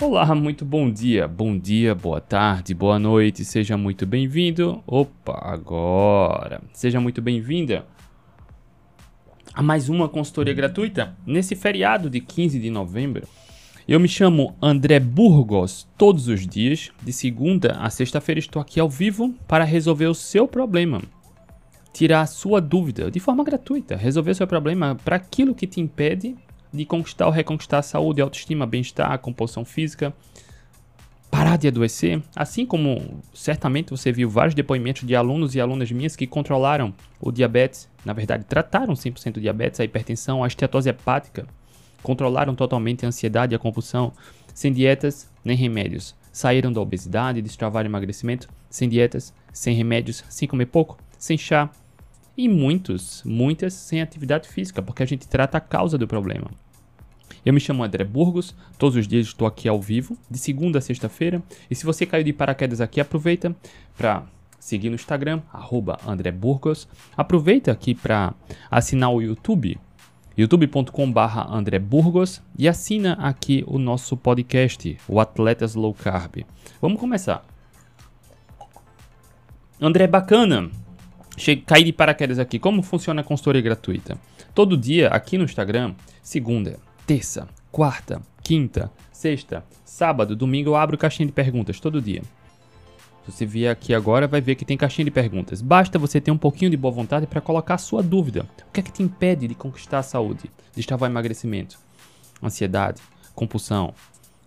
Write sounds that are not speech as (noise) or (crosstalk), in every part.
Olá, muito bom dia, bom dia, boa tarde, boa noite, seja muito bem-vindo. Opa, agora, seja muito bem-vinda a mais uma consultoria gratuita nesse feriado de 15 de novembro. Eu me chamo André Burgos. Todos os dias, de segunda a sexta-feira, estou aqui ao vivo para resolver o seu problema. Tirar a sua dúvida de forma gratuita. Resolver o seu problema para aquilo que te impede de conquistar ou reconquistar a saúde, autoestima, bem-estar, composição física, parar de adoecer. Assim como certamente você viu vários depoimentos de alunos e alunas minhas que controlaram o diabetes, na verdade trataram 100% o diabetes, a hipertensão, a esteatose hepática, controlaram totalmente a ansiedade e a compulsão, sem dietas nem remédios. Saíram da obesidade, destravaram emagrecimento, sem dietas, sem remédios, sem comer pouco, sem chá, e muitos, muitas sem atividade física, porque a gente trata a causa do problema. Eu me chamo André Burgos, todos os dias estou aqui ao vivo, de segunda a sexta-feira. E se você caiu de paraquedas aqui, aproveita para seguir no Instagram, arroba André Burgos. Aproveita aqui para assinar o YouTube, youtube.com.br André Burgos. E assina aqui o nosso podcast, o Atletas Low Carb. Vamos começar. André, bacana. Cheguei, caí de paraquedas aqui. Como funciona a consultoria gratuita? Todo dia aqui no Instagram, segunda, terça, quarta, quinta, sexta, sábado, domingo eu abro caixinha de perguntas todo dia. Se você vier aqui agora, vai ver que tem caixinha de perguntas. Basta você ter um pouquinho de boa vontade para colocar a sua dúvida. O que é que te impede de conquistar a saúde, de o emagrecimento? Ansiedade, compulsão,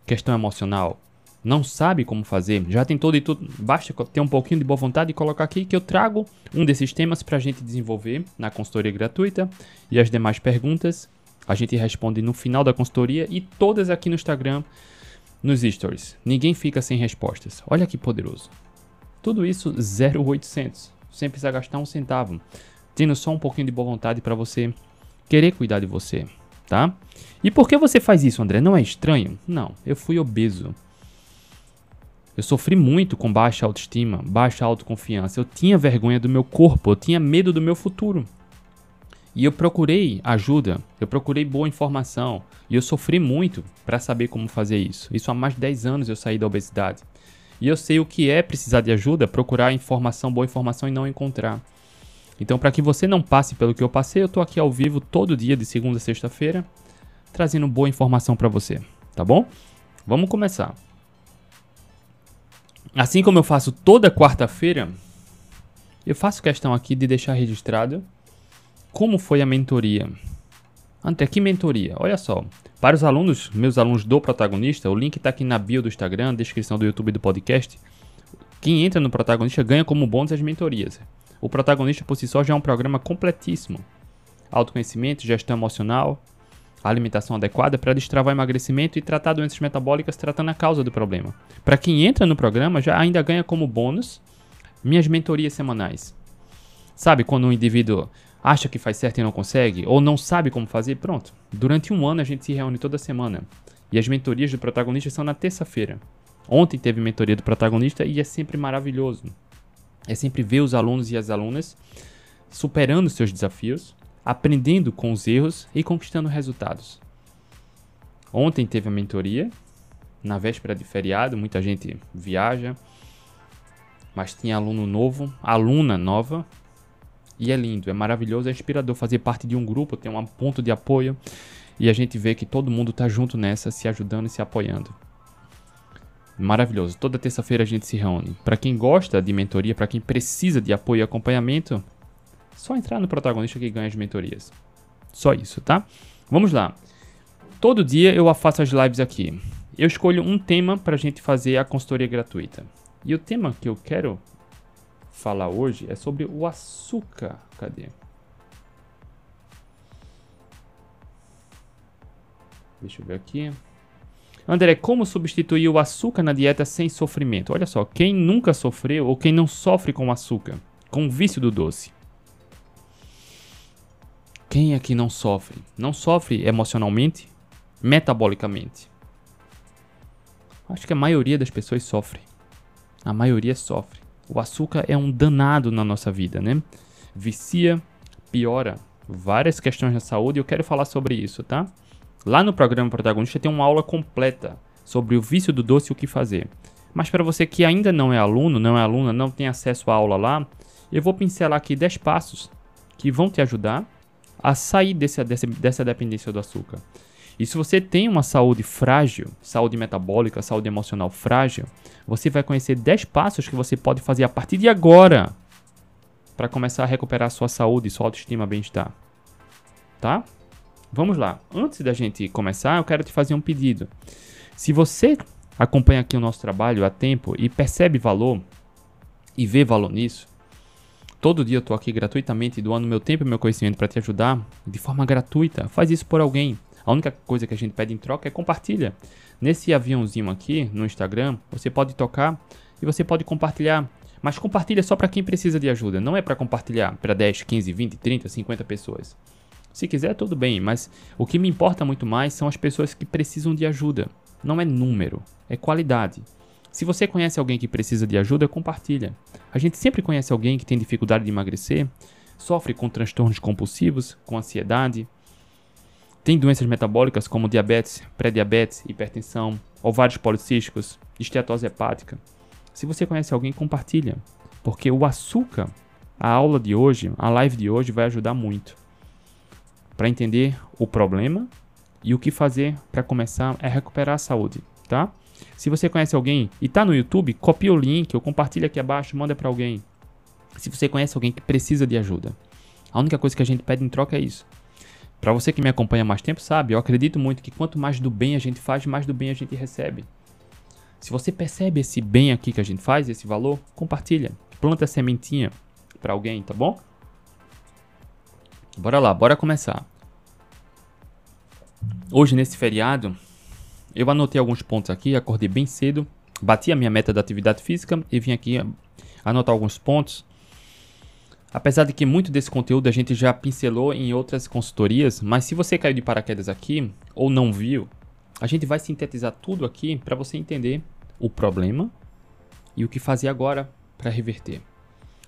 questão emocional, não sabe como fazer, já tem todo e tudo, basta ter um pouquinho de boa vontade e colocar aqui que eu trago um desses temas para a gente desenvolver na consultoria gratuita e as demais perguntas a gente responde no final da consultoria e todas aqui no Instagram, nos stories. Ninguém fica sem respostas. Olha que poderoso. Tudo isso 0,800, sem precisar gastar um centavo, tendo só um pouquinho de boa vontade para você querer cuidar de você, tá? E por que você faz isso, André? Não é estranho? Não, eu fui obeso. Eu sofri muito com baixa autoestima, baixa autoconfiança. Eu tinha vergonha do meu corpo, eu tinha medo do meu futuro. E eu procurei ajuda, eu procurei boa informação e eu sofri muito para saber como fazer isso. Isso há mais de 10 anos eu saí da obesidade. E eu sei o que é precisar de ajuda, procurar informação, boa informação e não encontrar. Então, para que você não passe pelo que eu passei, eu tô aqui ao vivo todo dia de segunda a sexta-feira, trazendo boa informação para você, tá bom? Vamos começar. Assim como eu faço toda quarta-feira, eu faço questão aqui de deixar registrado como foi a mentoria. Ante que mentoria? Olha só. Para os alunos, meus alunos do protagonista, o link está aqui na bio do Instagram, descrição do YouTube do podcast. Quem entra no protagonista ganha como bônus as mentorias. O protagonista por si só já é um programa completíssimo. Autoconhecimento, gestão emocional, a alimentação adequada para destravar emagrecimento e tratar doenças metabólicas tratando a causa do problema. Para quem entra no programa, já ainda ganha como bônus minhas mentorias semanais. Sabe quando um indivíduo acha que faz certo e não consegue, ou não sabe como fazer? Pronto. Durante um ano a gente se reúne toda semana. E as mentorias do protagonista são na terça-feira. Ontem teve mentoria do protagonista e é sempre maravilhoso. É sempre ver os alunos e as alunas superando seus desafios aprendendo com os erros e conquistando resultados. Ontem teve a mentoria, na véspera de feriado, muita gente viaja, mas tinha aluno novo, aluna nova, e é lindo, é maravilhoso, é inspirador fazer parte de um grupo, ter um ponto de apoio e a gente vê que todo mundo está junto nessa, se ajudando e se apoiando. Maravilhoso. Toda terça-feira a gente se reúne. Para quem gosta de mentoria, para quem precisa de apoio e acompanhamento, só entrar no protagonista que ganha as mentorias. Só isso, tá? Vamos lá. Todo dia eu faço as lives aqui. Eu escolho um tema para a gente fazer a consultoria gratuita. E o tema que eu quero falar hoje é sobre o açúcar. Cadê? Deixa eu ver aqui. André, como substituir o açúcar na dieta sem sofrimento? Olha só, quem nunca sofreu ou quem não sofre com açúcar, com o vício do doce. Quem aqui não sofre? Não sofre emocionalmente, metabolicamente. Acho que a maioria das pessoas sofre. A maioria sofre. O açúcar é um danado na nossa vida, né? Vicia, piora várias questões da saúde e eu quero falar sobre isso, tá? Lá no programa Protagonista tem uma aula completa sobre o vício do doce e o que fazer. Mas para você que ainda não é aluno, não é aluna, não tem acesso à aula lá, eu vou pincelar aqui 10 passos que vão te ajudar a sair desse, desse, dessa dependência do açúcar. E se você tem uma saúde frágil, saúde metabólica, saúde emocional frágil, você vai conhecer 10 passos que você pode fazer a partir de agora para começar a recuperar sua saúde, sua autoestima, bem-estar. Tá? Vamos lá. Antes da gente começar, eu quero te fazer um pedido. Se você acompanha aqui o nosso trabalho há tempo e percebe valor e vê valor nisso, todo dia eu estou aqui gratuitamente doando meu tempo e meu conhecimento para te ajudar de forma gratuita. Faz isso por alguém. A única coisa que a gente pede em troca é compartilha. Nesse aviãozinho aqui no Instagram, você pode tocar e você pode compartilhar. Mas compartilha só para quem precisa de ajuda. Não é para compartilhar para 10, 15, 20, 30, 50 pessoas. Se quiser, tudo bem, mas o que me importa muito mais são as pessoas que precisam de ajuda. Não é número, é qualidade. Se você conhece alguém que precisa de ajuda, compartilha. A gente sempre conhece alguém que tem dificuldade de emagrecer, sofre com transtornos compulsivos, com ansiedade, tem doenças metabólicas como diabetes, pré-diabetes, hipertensão, ovários policísticos, esteatose hepática. Se você conhece alguém, compartilha, porque o açúcar, a aula de hoje, a live de hoje vai ajudar muito para entender o problema e o que fazer para começar a recuperar a saúde, tá? Se você conhece alguém e está no YouTube, copia o link ou compartilha aqui abaixo, manda para alguém. Se você conhece alguém que precisa de ajuda, a única coisa que a gente pede em troca é isso. Para você que me acompanha há mais tempo, sabe, eu acredito muito que quanto mais do bem a gente faz, mais do bem a gente recebe. Se você percebe esse bem aqui que a gente faz, esse valor, compartilha. Planta a sementinha para alguém, tá bom? Bora lá, bora começar. Hoje, nesse feriado, eu anotei alguns pontos aqui, acordei bem cedo, bati a minha meta da atividade física e vim aqui anotar alguns pontos Apesar de que muito desse conteúdo a gente já pincelou em outras consultorias, mas se você caiu de paraquedas aqui ou não viu, a gente vai sintetizar tudo aqui para você entender o problema e o que fazer agora para reverter.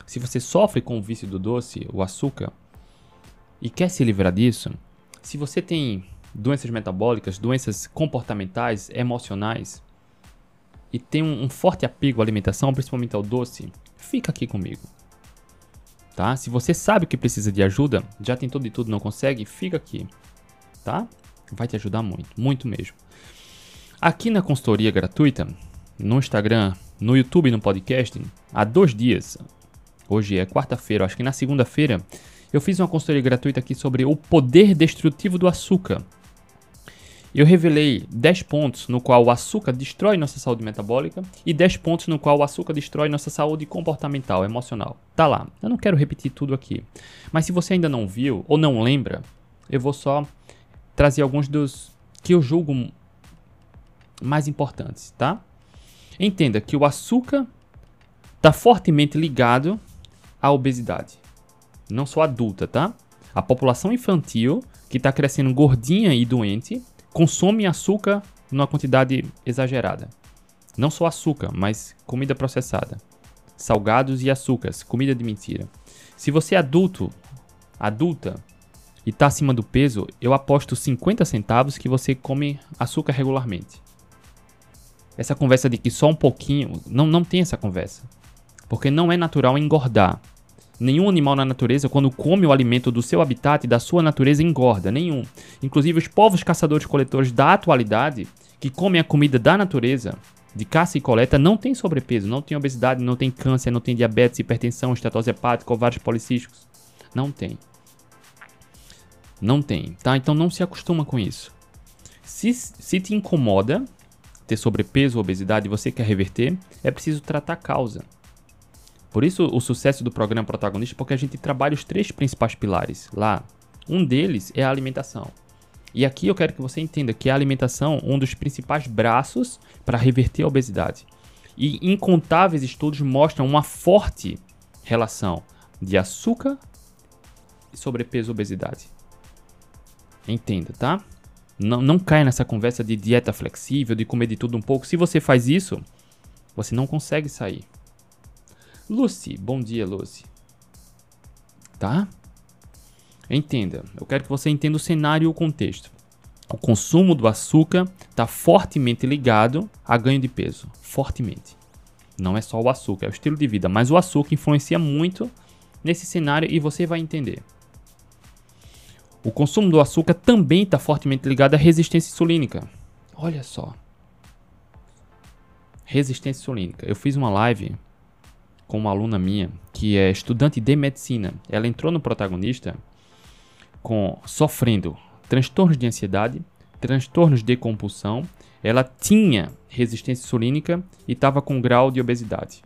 Se você sofre com o vício do doce, o açúcar, e quer se livrar disso, se você tem doenças metabólicas, doenças comportamentais, emocionais, e tem um, um forte apego à alimentação, principalmente ao doce, fica aqui comigo tá? Se você sabe que precisa de ajuda, já tentou de tudo, não consegue, fica aqui, tá? Vai te ajudar muito, muito mesmo. Aqui na consultoria gratuita, no Instagram, no YouTube e no podcast, há dois dias, hoje é quarta-feira, acho que na segunda-feira, eu fiz uma consultoria gratuita aqui sobre o poder destrutivo do açúcar. Eu revelei 10 pontos no qual o açúcar destrói nossa saúde metabólica e 10 pontos no qual o açúcar destrói nossa saúde comportamental, emocional. Tá lá. Eu não quero repetir tudo aqui. Mas se você ainda não viu ou não lembra, eu vou só trazer alguns dos que eu julgo mais importantes, tá? Entenda que o açúcar está fortemente ligado à obesidade. Não só adulta, tá? A população infantil que está crescendo gordinha e doente consome açúcar numa quantidade exagerada. Não só açúcar, mas comida processada. Salgados e açúcares, comida de mentira. Se você é adulto, adulta, e está acima do peso, eu aposto 50 centavos que você come açúcar regularmente. Essa conversa de que só um pouquinho, não, não tem essa conversa. Porque não é natural engordar. Nenhum animal na natureza, quando come o alimento do seu habitat, da sua natureza, engorda. Nenhum. Inclusive, os povos caçadores-coletores da atualidade, que comem a comida da natureza, de caça e coleta, não tem sobrepeso, não tem obesidade, não tem câncer, não tem diabetes, hipertensão, estatose hepática, ovários policísticos. Não tem. Não tem, tá? Então não se acostuma com isso. Se, se te incomoda ter sobrepeso ou obesidade e você quer reverter, é preciso tratar a causa. Por isso o sucesso do programa Protagonista, porque a gente trabalha os três principais pilares lá. Um deles é a alimentação. E aqui eu quero que você entenda que a alimentação é um dos principais braços para reverter a obesidade. E incontáveis estudos mostram uma forte relação de açúcar e sobrepeso e obesidade. Entenda, tá? Não, não caia nessa conversa de dieta flexível, de comer de tudo um pouco. Se você faz isso, você não consegue sair. Lucy, bom dia, Lucy. Tá? Entenda, eu quero que você entenda o cenário e o contexto. O consumo do açúcar está fortemente ligado a ganho de peso. Fortemente. Não é só o açúcar, é o estilo de vida, mas o açúcar influencia muito nesse cenário e você vai entender. O consumo do açúcar também está fortemente ligado à resistência insulínica. Olha só. Resistência insulínica. Eu fiz uma live com uma aluna minha que é estudante de medicina. Ela entrou no protagonista com sofrendo transtornos de ansiedade, transtornos de compulsão. Ela tinha resistência insulínica e estava com grau de obesidade.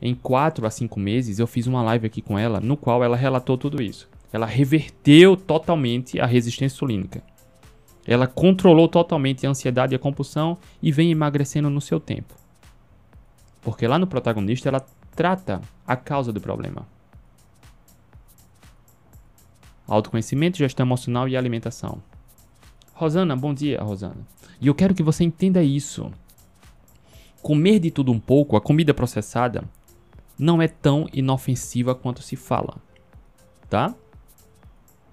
Em 4 a 5 meses eu fiz uma live aqui com ela no qual ela relatou tudo isso. Ela reverteu totalmente a resistência insulínica. Ela controlou totalmente a ansiedade e a compulsão e vem emagrecendo no seu tempo. Porque lá no protagonista ela trata a causa do problema. Autoconhecimento, gestão emocional e alimentação. Rosana, bom dia, Rosana. E eu quero que você entenda isso. Comer de tudo um pouco, a comida processada, não é tão inofensiva quanto se fala. Tá?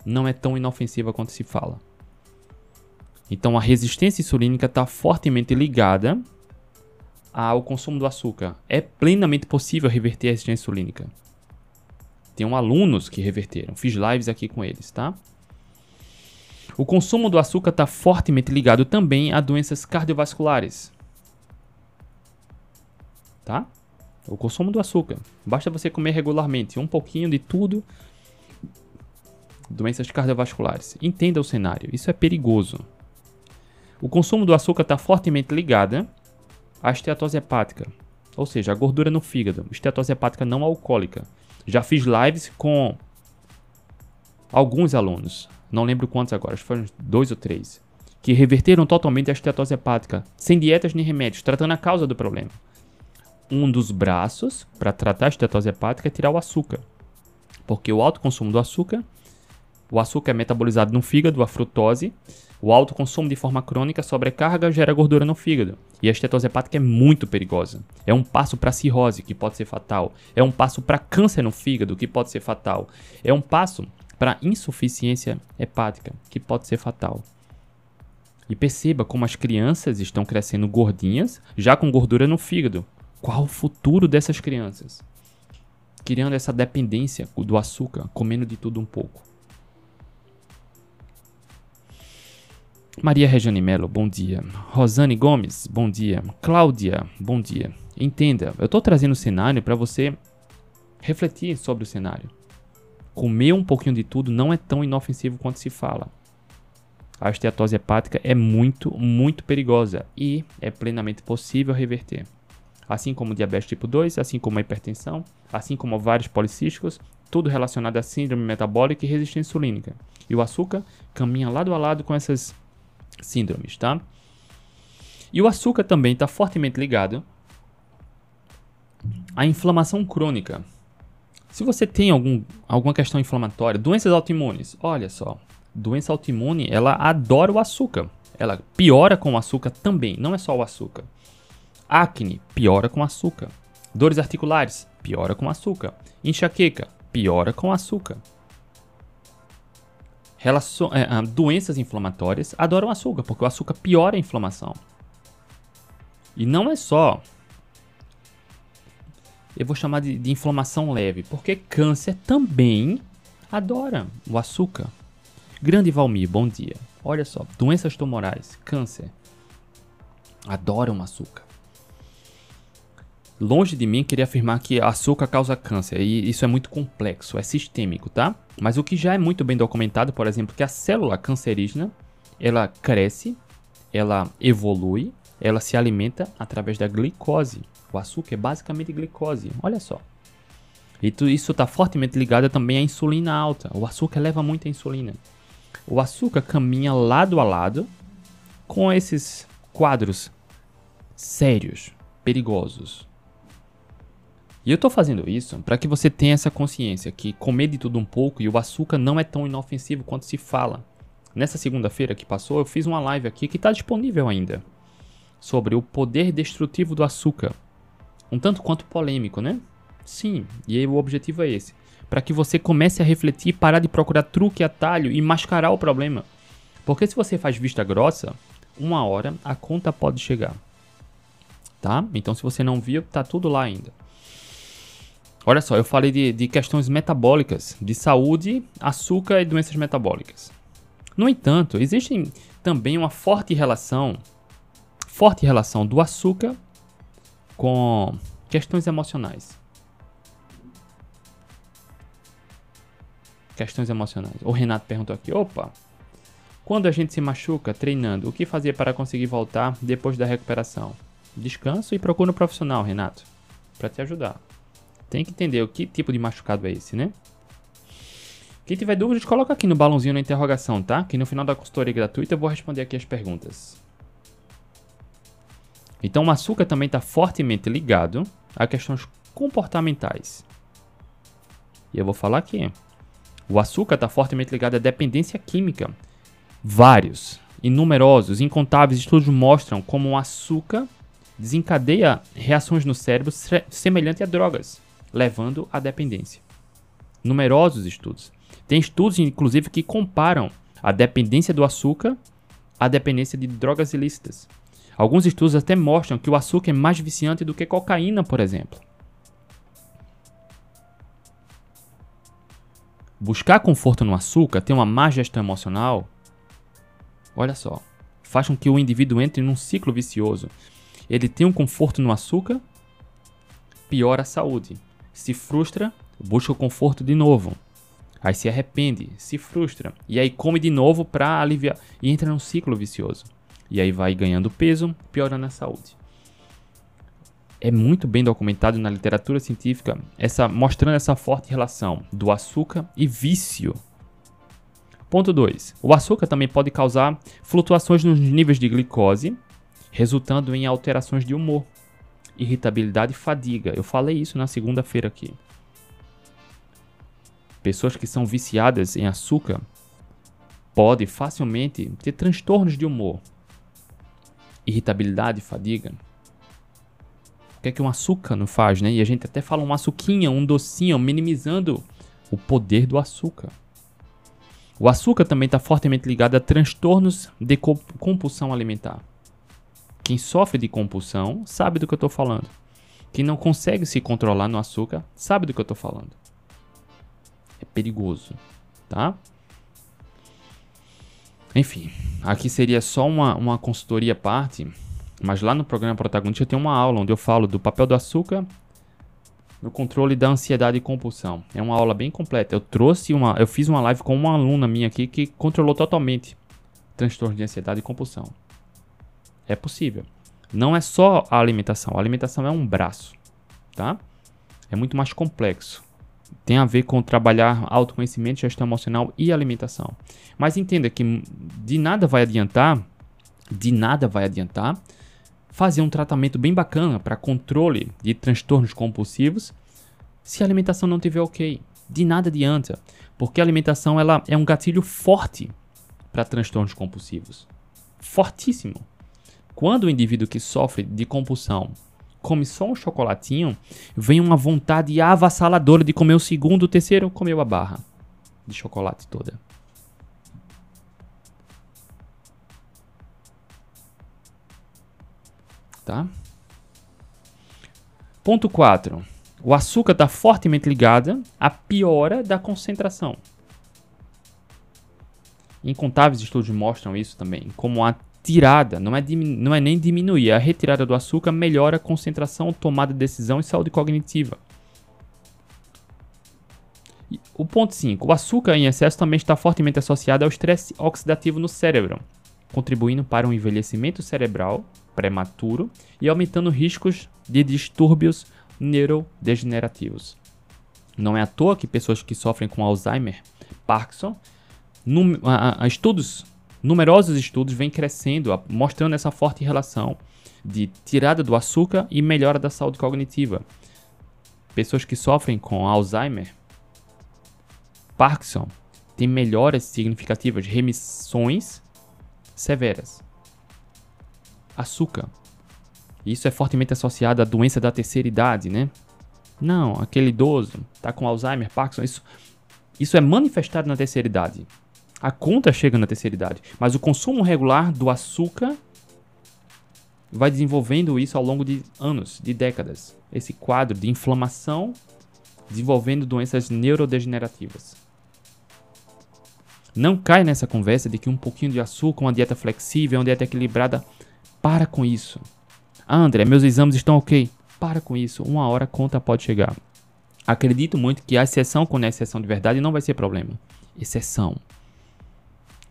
Não é tão inofensiva quanto se fala. Então a resistência insulínica está fortemente ligada ao consumo do açúcar. É plenamente possível reverter a resistência insulínica. Tenho alunos que reverteram. Fiz lives aqui com eles, tá? O consumo do açúcar está fortemente ligado também a doenças cardiovasculares. Tá? O consumo do açúcar. Basta você comer regularmente um pouquinho de tudo. Doenças cardiovasculares. Entenda o cenário. Isso é perigoso. O consumo do açúcar está fortemente ligado à esteatose hepática, ou seja, a gordura no fígado, esteatose hepática não alcoólica. Já fiz lives com alguns alunos, não lembro quantos agora, acho que foram dois ou três, que reverteram totalmente a esteatose hepática, sem dietas nem remédios, tratando a causa do problema. Um dos braços para tratar a esteatose hepática é tirar o açúcar, porque o alto consumo do açúcar, o açúcar é metabolizado no fígado, a frutose, o alto consumo de forma crônica sobrecarga gera gordura no fígado. E a estetose hepática é muito perigosa. É um passo para cirrose, que pode ser fatal. É um passo para câncer no fígado, que pode ser fatal. É um passo para insuficiência hepática, que pode ser fatal. E perceba como as crianças estão crescendo gordinhas, já com gordura no fígado. Qual o futuro dessas crianças? Criando essa dependência do açúcar, comendo de tudo um pouco. Maria Regiane Melo, bom dia. Rosane Gomes, bom dia. Cláudia, bom dia. Entenda, eu estou trazendo o cenário para você refletir sobre o cenário. Comer um pouquinho de tudo não é tão inofensivo quanto se fala. A esteatose hepática é muito, muito perigosa e é plenamente possível reverter. Assim como diabetes tipo 2, assim como a hipertensão, assim como vários policísticos, tudo relacionado a síndrome metabólica e resistência insulínica. E o açúcar caminha lado a lado com essas síndromes, tá? E o açúcar também está fortemente ligado à inflamação crônica. Se você tem algum, alguma questão inflamatória, doenças autoimunes, olha só, doença autoimune, ela adora o açúcar. Ela piora com o açúcar também, não é só o açúcar. Acne, piora com açúcar. Dores articulares, piora com açúcar. Enxaqueca, piora com açúcar. Relacion... É, ah, doenças inflamatórias adoram açúcar, porque o açúcar piora a inflamação. E não é só. Eu vou chamar de, de inflamação leve, porque câncer também adora o açúcar. Grande Valmir, bom dia. Olha só, doenças tumorais, câncer, adoram açúcar. Longe de mim querer afirmar que açúcar causa câncer, e isso é muito complexo, é sistêmico, tá? Mas o que já é muito bem documentado, por exemplo, que a célula cancerígena, ela cresce, ela evolui, ela se alimenta através da glicose. O açúcar é basicamente glicose, olha só. E isso está fortemente ligado também à insulina alta. O açúcar leva muita insulina. O açúcar caminha lado a lado com esses quadros sérios, perigosos, e eu estou fazendo isso para que você tenha essa consciência que comer de tudo um pouco e o açúcar não é tão inofensivo quanto se fala. Nessa segunda-feira que passou, eu fiz uma live aqui que está disponível ainda sobre o poder destrutivo do açúcar. Um tanto quanto polêmico, né? Sim, e aí o objetivo é esse. Para que você comece a refletir parar de procurar truque, atalho e mascarar o problema. Porque se você faz vista grossa, uma hora a conta pode chegar. Tá? Então, se você não viu, tá tudo lá ainda. Olha só, eu falei de, de questões metabólicas, de saúde, açúcar e doenças metabólicas. No entanto, existe também uma forte relação, forte relação do açúcar com questões emocionais. Questões emocionais. O Renato perguntou aqui: opa, quando a gente se machuca treinando, o que fazer para conseguir voltar depois da recuperação? Descanso e procura um profissional, Renato, para te ajudar. Tem que entender o que tipo de machucado é esse, né? Quem tiver dúvidas, coloca aqui no balãozinho na interrogação, tá? Que no final da consultoria gratuita eu vou responder aqui as perguntas. Então, o açúcar também está fortemente ligado a questões comportamentais. E eu vou falar aqui. O açúcar está fortemente ligado à dependência química. Vários, inumerosos, incontáveis estudos mostram como o açúcar desencadeia reações no cérebro semelhantes a drogas, levando à dependência. Numerosos estudos. Tem estudos, inclusive, que comparam a dependência do açúcar à dependência de drogas ilícitas. Alguns estudos até mostram que o açúcar é mais viciante do que cocaína, por exemplo. Buscar conforto no açúcar, ter uma má gestão emocional, olha só, faz com que o indivíduo entre num ciclo vicioso. Ele tem um conforto no açúcar, piora a saúde. Se frustra, busca o conforto de novo. Aí se arrepende, se frustra e aí come de novo para aliviar e entra num ciclo vicioso. E aí vai ganhando peso, piorando a saúde. É muito bem documentado na literatura científica essa mostrando essa forte relação do açúcar e vício. Ponto 2. O açúcar também pode causar flutuações nos níveis de glicose, resultando em alterações de humor, irritabilidade e fadiga. Eu falei isso na segunda-feira aqui. Pessoas que são viciadas em açúcar podem facilmente ter transtornos de humor, irritabilidade, fadiga. O que é que um açúcar não faz, né? E a gente até fala um açuquinha, um docinho, minimizando o poder do açúcar. O açúcar também está fortemente ligado a transtornos de compulsão alimentar. Quem sofre de compulsão sabe do que eu estou falando. Quem não consegue se controlar no açúcar sabe do que eu estou falando. É perigoso, tá? Enfim, aqui seria só uma, uma consultoria parte, mas lá no programa Protagonista tem uma aula onde eu falo do papel do açúcar no controle da ansiedade e compulsão. É uma aula bem completa. Eu trouxe uma, eu fiz uma live com uma aluna minha aqui que controlou totalmente transtorno de ansiedade e compulsão. É possível. Não é só a alimentação. A alimentação é um braço, tá? É muito mais complexo tem a ver com trabalhar autoconhecimento, gestão emocional e alimentação. Mas entenda que de nada vai adiantar, de nada vai adiantar fazer um tratamento bem bacana para controle de transtornos compulsivos se a alimentação não estiver ok. De nada adianta, porque a alimentação ela é um gatilho forte para transtornos compulsivos. Fortíssimo. Quando o indivíduo que sofre de compulsão come só um chocolatinho, vem uma vontade avassaladora de comer o segundo, o terceiro, comeu a barra de chocolate toda. Tá? Ponto 4. O açúcar está fortemente ligado à piora da concentração. Incontáveis estudos mostram isso também, como a tirada, não é, não é nem diminuir, a retirada do açúcar melhora a concentração, tomada de decisão e saúde cognitiva. O ponto 5. O açúcar em excesso também está fortemente associado ao estresse oxidativo no cérebro, contribuindo para um envelhecimento cerebral prematuro e aumentando riscos de distúrbios neurodegenerativos. Não é à toa que pessoas que sofrem com Alzheimer, Parkinson, num, a, a, estudos numerosos estudos vêm crescendo, mostrando essa forte relação de tirada do açúcar e melhora da saúde cognitiva. Pessoas que sofrem com Alzheimer, Parkinson, têm melhoras significativas, remissões severas. Açúcar. Isso é fortemente associado à doença da terceira idade, né? Não, aquele idoso está com Alzheimer, Parkinson, isso, isso é manifestado na terceira idade. A conta chega na terceira idade. Mas o consumo regular do açúcar vai desenvolvendo isso ao longo de anos, de décadas. Esse quadro de inflamação desenvolvendo doenças neurodegenerativas. Não cai nessa conversa de que um pouquinho de açúcar, uma dieta flexível, uma dieta equilibrada. Para com isso. Ah, André, meus exames estão ok. Para com isso. Uma hora a conta pode chegar. Acredito muito que a exceção quando é exceção de verdade não vai ser problema. Exceção.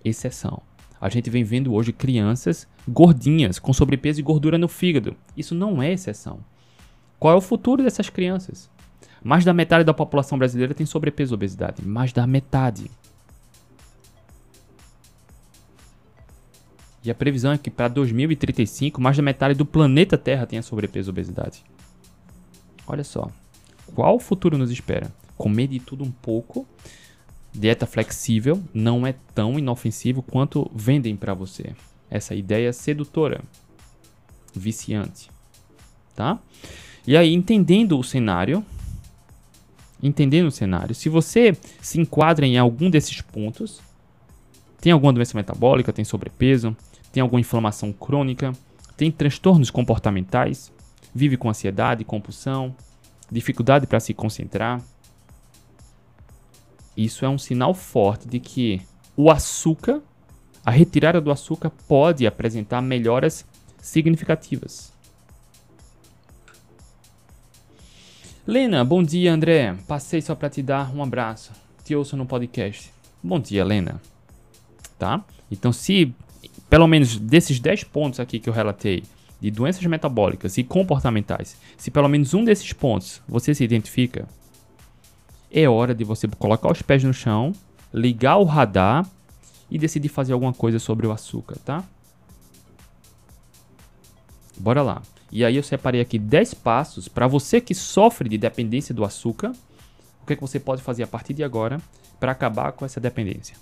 Exceção. A gente vem vendo hoje crianças gordinhas, com sobrepeso e gordura no fígado. Isso não é exceção. Qual é o futuro dessas crianças? Mais da metade da população brasileira tem sobrepeso e obesidade. Mais da metade. E a previsão é que para 2035, mais da metade do planeta Terra tenha sobrepeso e obesidade. Olha só. Qual o futuro nos espera? Comer de tudo um pouco. Dieta flexível não é tão inofensivo quanto vendem para você. Essa ideia sedutora, viciante, tá? E aí, entendendo o cenário, entendendo o cenário, se você se enquadra em algum desses pontos, tem alguma doença metabólica, tem sobrepeso, tem alguma inflamação crônica, tem transtornos comportamentais, vive com ansiedade, compulsão, dificuldade para se concentrar. Isso é um sinal forte de que o açúcar, a retirada do açúcar pode apresentar melhoras significativas. Lena, bom dia, André. Passei só para te dar um abraço. Te ouço no podcast. Bom dia, Lena. Tá? Então, se pelo menos desses 10 pontos aqui que eu relatei, de doenças metabólicas e comportamentais, se pelo menos um desses pontos você se identifica, é hora de você colocar os pés no chão, ligar o radar e decidir fazer alguma coisa sobre o açúcar, tá? Bora lá. E aí eu separei aqui 10 passos para você que sofre de dependência do açúcar, o que, é que você pode fazer a partir de agora para acabar com essa dependência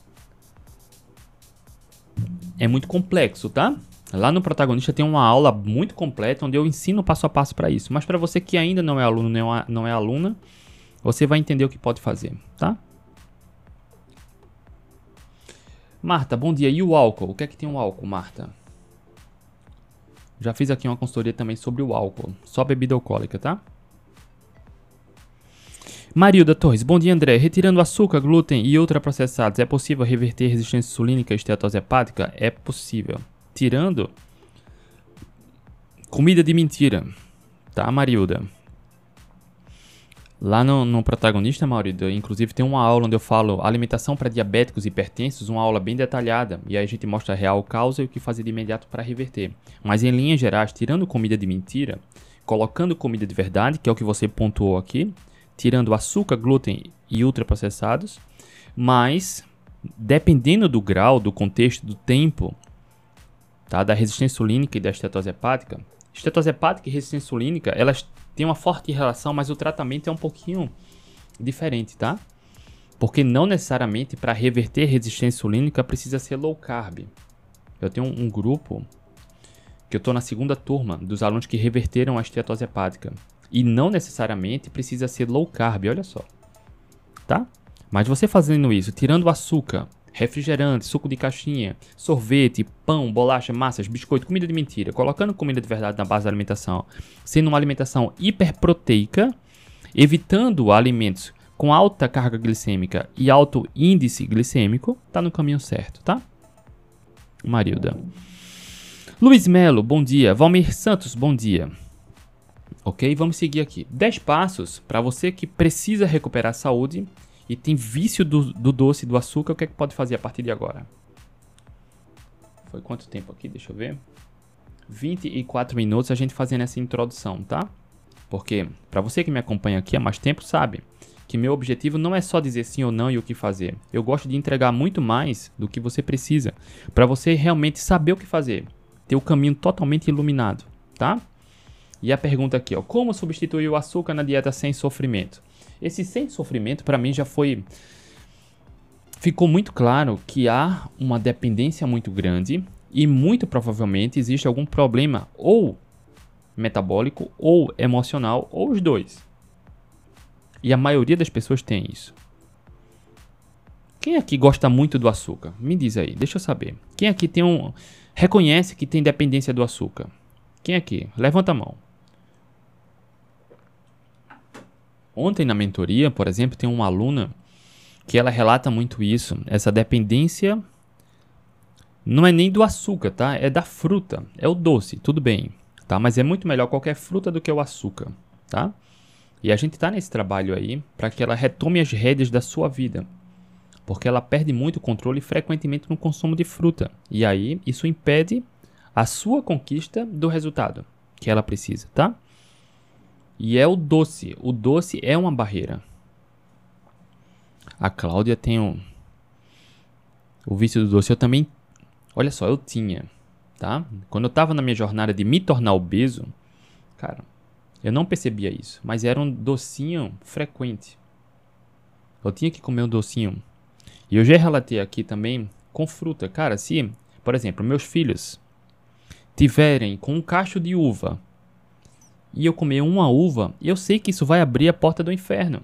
é muito complexo, tá? Lá no protagonista tem uma aula muito completa onde eu ensino passo a passo para isso. Mas para você que ainda não é aluno, não é, não é aluna, você vai entender o que pode fazer, tá? Marta, bom dia. E o álcool? O que é que tem o álcool, Marta? Já fiz aqui uma consultoria também sobre o álcool. Só bebida alcoólica, tá? Marilda Torres, bom dia André. Retirando açúcar, glúten e ultraprocessados, é possível reverter resistência insulínica e esteatose hepática? É possível. Tirando comida de mentira, tá, Marilda? Lá no, no protagonista, Marilda, inclusive tem uma aula onde eu falo alimentação para diabéticos e hipertensos, uma aula bem detalhada, e aí a gente mostra a real causa e o que fazer de imediato para reverter. Mas em linhas gerais, tirando comida de mentira, colocando comida de verdade, que é o que você pontuou aqui, tirando açúcar, glúten e ultraprocessados, mas dependendo do grau, do contexto, do tempo, tá, da resistência insulínica e da estetose hepática, estetose hepática e resistência insulínica, elas têm uma forte relação, mas o tratamento é um pouquinho diferente, tá? Porque não necessariamente para reverter resistência insulínica precisa ser low carb. Eu tenho um, grupo que eu estou na segunda turma dos alunos que reverteram a estetose hepática. E não necessariamente precisa ser low carb, olha só. Tá? Mas você fazendo isso, tirando açúcar, refrigerante, suco de caixinha, sorvete, pão, bolacha, massas, biscoito, comida de mentira, colocando comida de verdade na base da alimentação, sendo uma alimentação hiperproteica, evitando alimentos com alta carga glicêmica e alto índice glicêmico, tá no caminho certo, tá? Marilda. Luiz Melo, bom dia. Valmir Santos, bom dia. Ok? Vamos seguir aqui. 10 passos para você que precisa recuperar a saúde e tem vício do, do doce do açúcar. O que é que pode fazer a partir de agora? Foi quanto tempo aqui? Deixa eu ver. 24 minutos a gente fazendo essa introdução, tá? Porque para você que me acompanha aqui há mais tempo sabe que meu objetivo não é só dizer sim ou não e o que fazer. Eu gosto de entregar muito mais do que você precisa para você realmente saber o que fazer, ter o caminho totalmente iluminado, tá? E a pergunta aqui, ó, como substituir o açúcar na dieta sem sofrimento? Esse sem sofrimento para mim já foi ficou muito claro que há uma dependência muito grande e muito provavelmente existe algum problema ou metabólico ou emocional ou os dois. E a maioria das pessoas tem isso. Quem aqui gosta muito do açúcar? Me diz aí, deixa eu saber. Quem aqui tem um reconhece que tem dependência do açúcar? Quem aqui? Levanta a mão. Ontem na mentoria, por exemplo, tem uma aluna que ela relata muito isso, essa dependência não é nem do açúcar, tá? É da fruta, é o doce, tudo bem, tá? Mas é muito melhor qualquer fruta do que o açúcar, tá? E a gente está nesse trabalho aí para que ela retome as rédeas da sua vida, porque ela perde muito controle frequentemente no consumo de fruta. E aí isso impede a sua conquista do resultado que ela precisa, tá? E é o doce. O doce é uma barreira. A Cláudia tem um, o vício do doce. Eu também. Olha só, eu tinha. Tá? Quando eu tava na minha jornada de me tornar obeso, cara, eu não percebia isso. Mas era um docinho frequente. Eu tinha que comer um docinho. E eu já relatei aqui também com fruta. Cara, se, por exemplo, meus filhos tiverem com um cacho de uva e eu comer uma uva, eu sei que isso vai abrir a porta do inferno.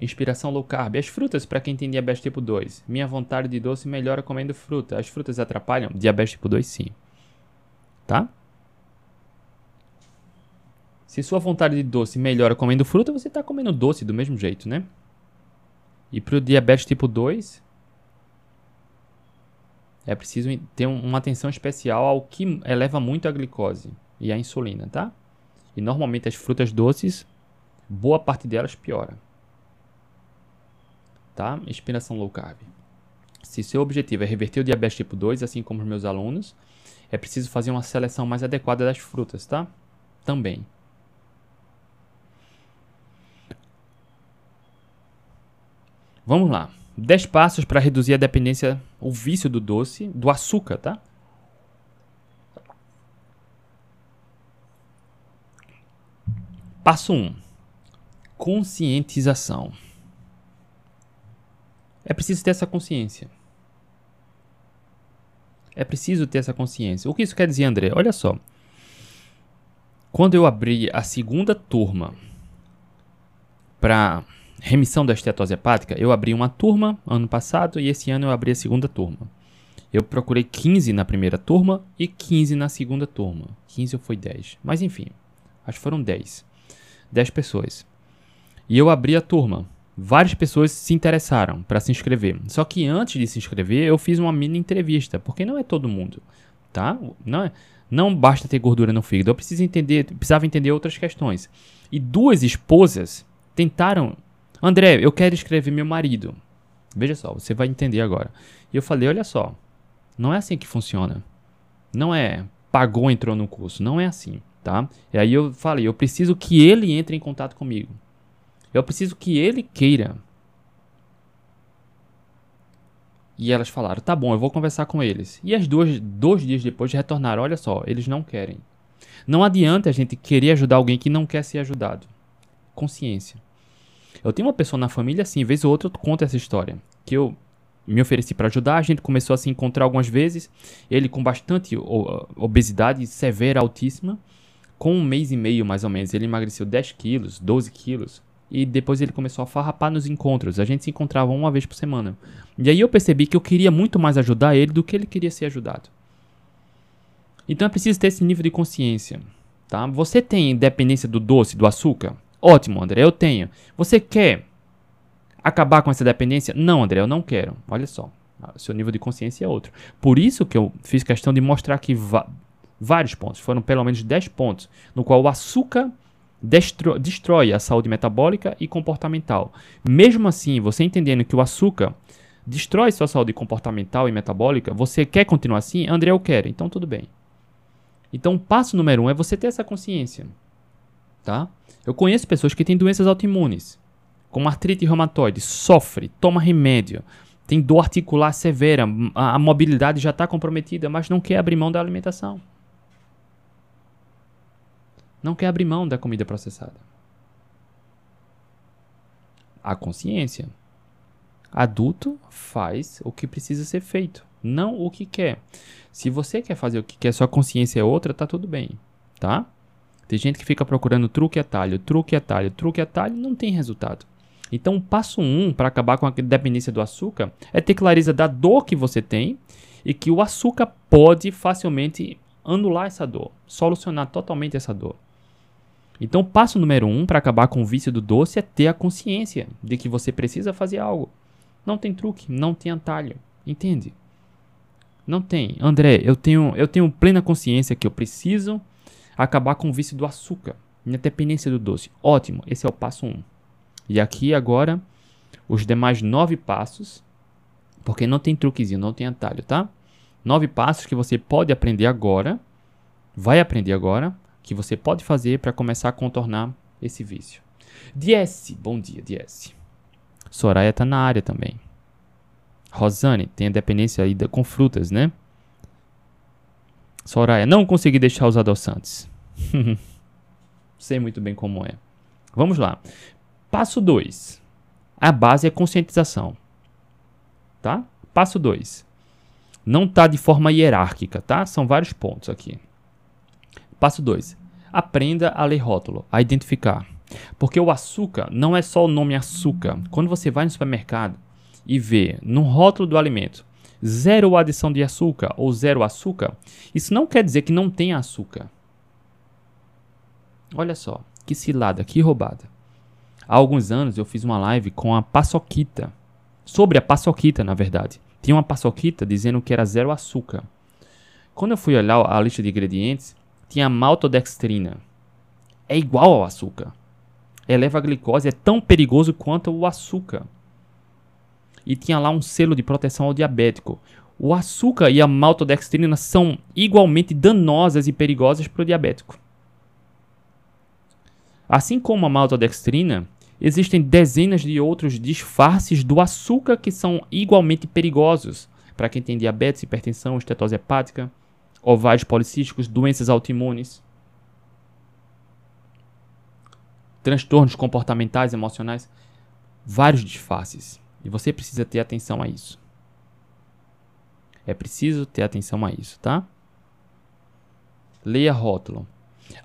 Inspiração low carb. As frutas, para quem tem diabetes tipo 2. Minha vontade de doce melhora comendo fruta. As frutas atrapalham? Diabetes tipo 2, sim. Tá? Se sua vontade de doce melhora comendo fruta, você está comendo doce do mesmo jeito, né? E para o diabetes tipo 2, é preciso ter uma atenção especial ao que eleva muito a glicose e a insulina, tá? E normalmente as frutas doces, boa parte delas piora. Tá? Inspiração low carb. Se seu objetivo é reverter o diabetes tipo 2, assim como os meus alunos, é preciso fazer uma seleção mais adequada das frutas, tá? Também. Vamos lá. 10 passos para reduzir a dependência, o vício do doce, do açúcar, tá? Passo 1. Conscientização. É preciso ter essa consciência. É preciso ter essa consciência. O que isso quer dizer, André? Olha só. Quando eu abri a segunda turma para remissão da estetose hepática, eu abri uma turma ano passado e esse ano eu abri a segunda turma. Eu procurei 15 na primeira turma e 15 na segunda turma. 15 ou foi 10. Mas enfim, acho que foram 10. 10 pessoas. E eu abri a turma. Várias pessoas se interessaram para se inscrever. Só que antes de se inscrever, eu fiz uma mini entrevista, porque não é todo mundo, tá? Não é, não basta ter gordura no fígado, eu preciso entender, precisava entender outras questões. E duas esposas tentaram André, eu quero escrever meu marido. Veja só, você vai entender agora. E eu falei, olha só, não é assim que funciona. Não é pagou, entrou no curso. Não é assim, tá? E aí eu falei, eu preciso que ele entre em contato comigo. Eu preciso que ele queira. E elas falaram, tá bom, eu vou conversar com eles. E as duas, dois dias depois retornaram, olha só, eles não querem. Não adianta a gente querer ajudar alguém que não quer ser ajudado. Consciência. Eu tenho uma pessoa na família assim, vez ou outra eu conto essa história. Que eu me ofereci para ajudar, a gente começou a se encontrar algumas vezes. Ele com bastante obesidade severa, altíssima. Com um mês e meio, mais ou menos, ele emagreceu 10 quilos, 12 quilos. E depois ele começou a farrapar nos encontros. A gente se encontrava uma vez por semana. E aí eu percebi que eu queria muito mais ajudar ele do que ele queria ser ajudado. Então é preciso ter esse nível de consciência. Tá? Você tem dependência do doce, do açúcar? Ótimo, André, eu tenho. Você quer acabar com essa dependência? Não, André, eu não quero. Olha só, seu nível de consciência é outro. Por isso que eu fiz questão de mostrar aqui vários pontos, foram pelo menos 10 pontos, no qual o açúcar destrói a saúde metabólica e comportamental. Mesmo assim, você entendendo que o açúcar destrói sua saúde comportamental e metabólica, você quer continuar assim? André, eu quero. Então, tudo bem. Então, o passo número um é você ter essa consciência tá? Eu conheço pessoas que têm doenças autoimunes, como artrite reumatoide, sofre, toma remédio, tem dor articular severa, a, a mobilidade já está comprometida, mas não quer abrir mão da alimentação. Não quer abrir mão da comida processada. A consciência. Adulto faz o que precisa ser feito, não o que quer. Se você quer fazer o que quer, sua consciência é outra, tá tudo bem, tá? Tem gente que fica procurando truque e atalho, truque e atalho, truque e atalho, não tem resultado. Então, o passo 1 um, para acabar com a dependência do açúcar é ter clareza da dor que você tem e que o açúcar pode facilmente anular essa dor, solucionar totalmente essa dor. Então, o passo número 1 um, para acabar com o vício do doce é ter a consciência de que você precisa fazer algo. Não tem truque, não tem atalho, entende? Não tem. André, eu tenho, eu tenho plena consciência que eu preciso acabar com o vício do açúcar, minha dependência do doce. Ótimo, esse é o passo 1. Um. E aqui agora os demais nove passos, porque não tem truquezinho, não tem atalho, tá? Nove passos que você pode aprender agora, vai aprender agora, que você pode fazer para começar a contornar esse vício. Diese, bom dia, Diese. Soraya tá na área também. Rosane, tem a dependência aí com frutas, né? Soraya, não consegui deixar os adoçantes. (laughs) Sei muito bem como é. Vamos lá. Passo 2. A base é conscientização. Tá? Passo 2. Não tá de forma hierárquica, tá? São vários pontos aqui. Passo 2. Aprenda a ler rótulo, a identificar. Porque o açúcar não é só o nome açúcar. Quando você vai no supermercado e vê no rótulo do alimento zero adição de açúcar ou zero açúcar, isso não quer dizer que não tem açúcar. Olha só, que cilada, que roubada. Há alguns anos eu fiz uma live com a paçoquita. Sobre a paçoquita, na verdade. Tinha uma paçoquita dizendo que era zero açúcar. Quando eu fui olhar a lista de ingredientes, tinha maltodextrina. É igual ao açúcar. Eleva a glicose, é tão perigoso quanto o açúcar. E tinha lá um selo de proteção ao diabético. O açúcar e a maltodextrina são igualmente danosas e perigosas para o diabético. Assim como a maltodextrina, Existem dezenas de outros disfarces do açúcar que são igualmente perigosos para quem tem diabetes, hipertensão, estetose hepática, ovários policísticos, doenças autoimunes, transtornos comportamentais, emocionais, vários disfarces. E você precisa ter atenção a isso. É preciso ter atenção a isso, tá? Leia rótulo.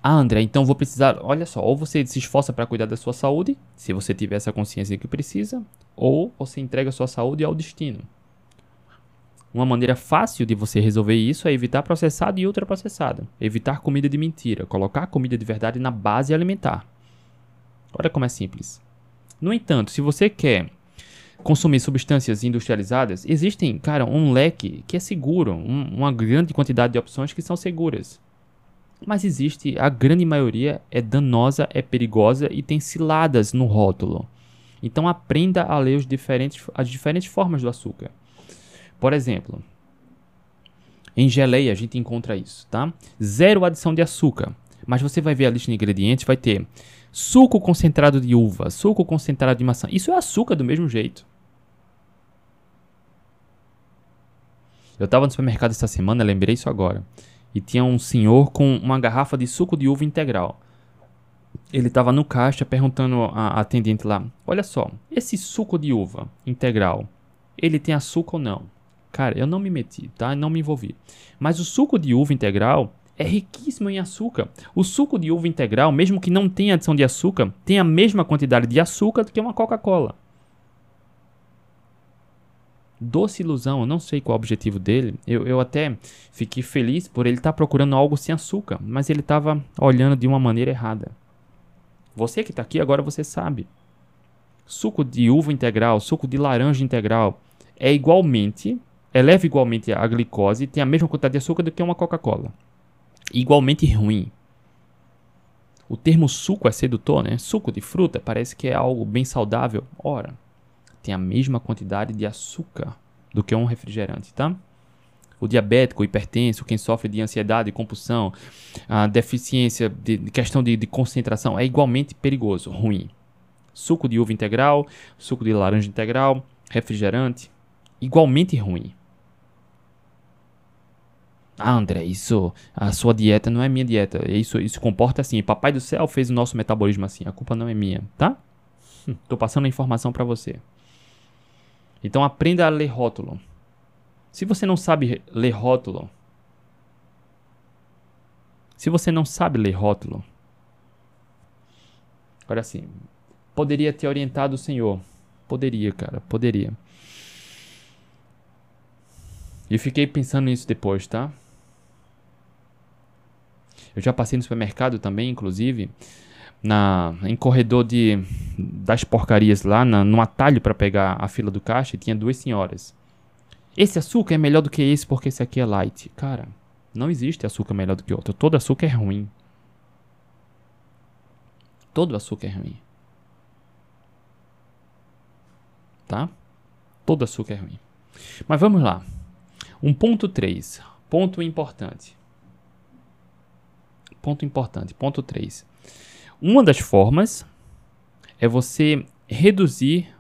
Ah, André, então vou precisar. Olha só, ou você se esforça para cuidar da sua saúde, se você tiver essa consciência que precisa, ou você entrega a sua saúde ao destino. Uma maneira fácil de você resolver isso é evitar processado e ultraprocessado. Evitar comida de mentira. Colocar comida de verdade na base alimentar. Olha como é simples. No entanto, se você quer consumir substâncias industrializadas, existem, cara, um leque que é seguro, um, uma grande quantidade de opções que são seguras. Mas existe, a grande maioria é danosa, é perigosa e tem ciladas no rótulo. Então aprenda a ler os diferentes, as diferentes formas do açúcar. Por exemplo, em geleia a gente encontra isso, tá? Zero adição de açúcar. Mas você vai ver a lista de ingredientes, vai ter suco concentrado de uva, suco concentrado de maçã. Isso é açúcar do mesmo jeito. Eu estava no supermercado essa semana, lembrei isso agora e tinha um senhor com uma garrafa de suco de uva integral. Ele estava no caixa perguntando à atendente lá: Olha só, esse suco de uva integral, ele tem açúcar ou não? Cara, eu não me meti, tá? Não me envolvi. Mas o suco de uva integral é riquíssimo em açúcar. O suco de uva integral, mesmo que não tenha adição de açúcar, tem a mesma quantidade de açúcar do que uma Coca-Cola. Doce Ilusão, eu não sei qual é o objetivo dele. Eu, eu até fiquei feliz por ele estar tá procurando algo sem açúcar, mas ele estava olhando de uma maneira errada. Você que está aqui agora você sabe. Suco de uva integral, suco de laranja integral é igualmente, eleva igualmente a glicose, tem a mesma quantidade de açúcar do que uma Coca-Cola. Igualmente ruim. O termo suco é sedutor, né? Suco de fruta parece que é algo bem saudável. Ora, tem a mesma quantidade de açúcar do que um refrigerante, tá? O diabético, o hipertenso, quem sofre de ansiedade, compulsão, a deficiência de, questão de, de concentração é igualmente perigoso, ruim. Suco de uva integral, suco de laranja integral, refrigerante, igualmente ruim. Ah, André, isso, a sua dieta não é minha dieta. Isso, isso comporta assim. Papai do céu fez o nosso metabolismo assim. A culpa não é minha, tá? Hum, tô passando a informação para você. Então aprenda a ler rótulo. Se você não sabe ler rótulo, se você não sabe ler rótulo, Agora assim, poderia ter orientado o senhor. Poderia, cara, poderia. E fiquei pensando nisso depois, tá? Eu já passei no supermercado também, inclusive, na em corredor de das porcarias lá, na, atalho para pegar a fila do caixa, e tinha duas senhoras. Esse açúcar é melhor do que esse porque esse aqui é light. Cara, não existe açúcar melhor do que outro. Todo açúcar é ruim. Todo açúcar é ruim. Tá? Todo açúcar é ruim. Mas vamos lá. Um ponto 3. Ponto importante. Ponto importante. Ponto 3. Uma das formas é você reduzir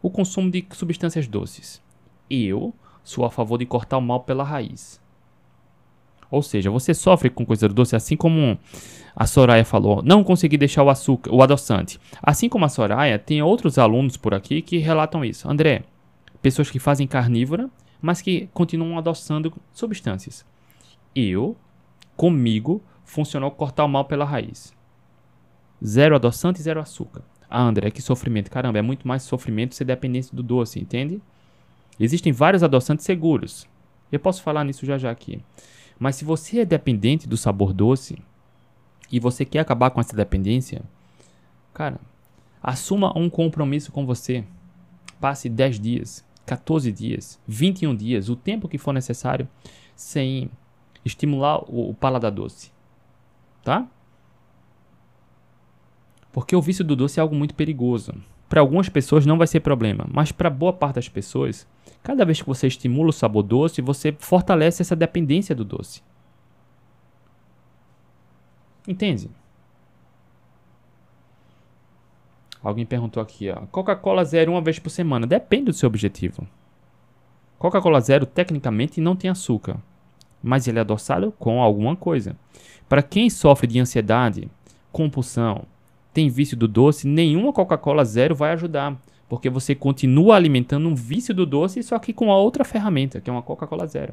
o consumo de substâncias doces. Eu sou a favor de cortar o mal pela raiz. Ou seja, você sofre com coisa doce, assim como a Soraya falou, não consegui deixar o açúcar, o adoçante. Assim como a Soraya, tem outros alunos por aqui que relatam isso. André, pessoas que fazem carnívora, mas que continuam adoçando substâncias. Eu, comigo, funcionou cortar o mal pela raiz. Zero adoçante e zero açúcar. Ah, André, que sofrimento. Caramba, é muito mais sofrimento ser dependente do doce, entende? Existem vários adoçantes seguros. Eu posso falar nisso já já aqui. Mas se você é dependente do sabor doce e você quer acabar com essa dependência, cara, assuma um compromisso com você. Passe 10 dias, 14 dias, 21 dias, o tempo que for necessário, sem estimular o, paladar doce. Tá? Porque o vício do doce é algo muito perigoso. Para algumas pessoas não vai ser problema, mas para boa parte das pessoas Cada vez que você estimula o sabor doce, você fortalece essa dependência do doce. Entende? Alguém perguntou aqui, ó. Coca-Cola zero uma vez por semana. Depende do seu objetivo. Coca-Cola zero tecnicamente não tem açúcar, mas ele é adoçado com alguma coisa. Para quem sofre de ansiedade, compulsão, tem vício do doce, nenhuma Coca-Cola zero vai ajudar. Porque você continua alimentando um vício do doce, só que com a outra ferramenta, que é uma Coca-Cola Zero.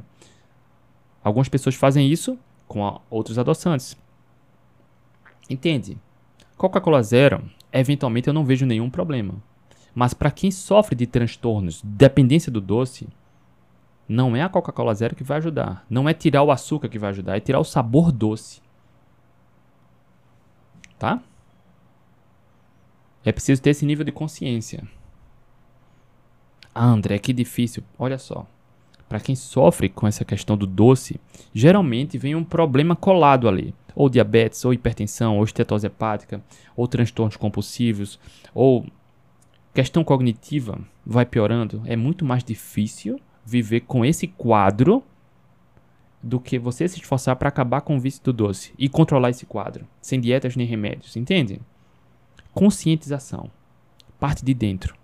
Algumas pessoas fazem isso com outros adoçantes. Entende? Coca-Cola Zero, eventualmente eu não vejo nenhum problema. Mas para quem sofre de transtornos, dependência do doce, não é a Coca-Cola Zero que vai ajudar. Não é tirar o açúcar que vai ajudar, é tirar o sabor doce. Tá? É preciso ter esse nível de consciência. Ah, André, que difícil. Olha só. Para quem sofre com essa questão do doce, geralmente vem um problema colado ali. Ou diabetes, ou hipertensão, ou estetose hepática, ou transtornos compulsivos, ou questão cognitiva vai piorando. É muito mais difícil viver com esse quadro do que você se esforçar para acabar com o vício do doce e controlar esse quadro, sem dietas nem remédios, entende? Conscientização. Parte de dentro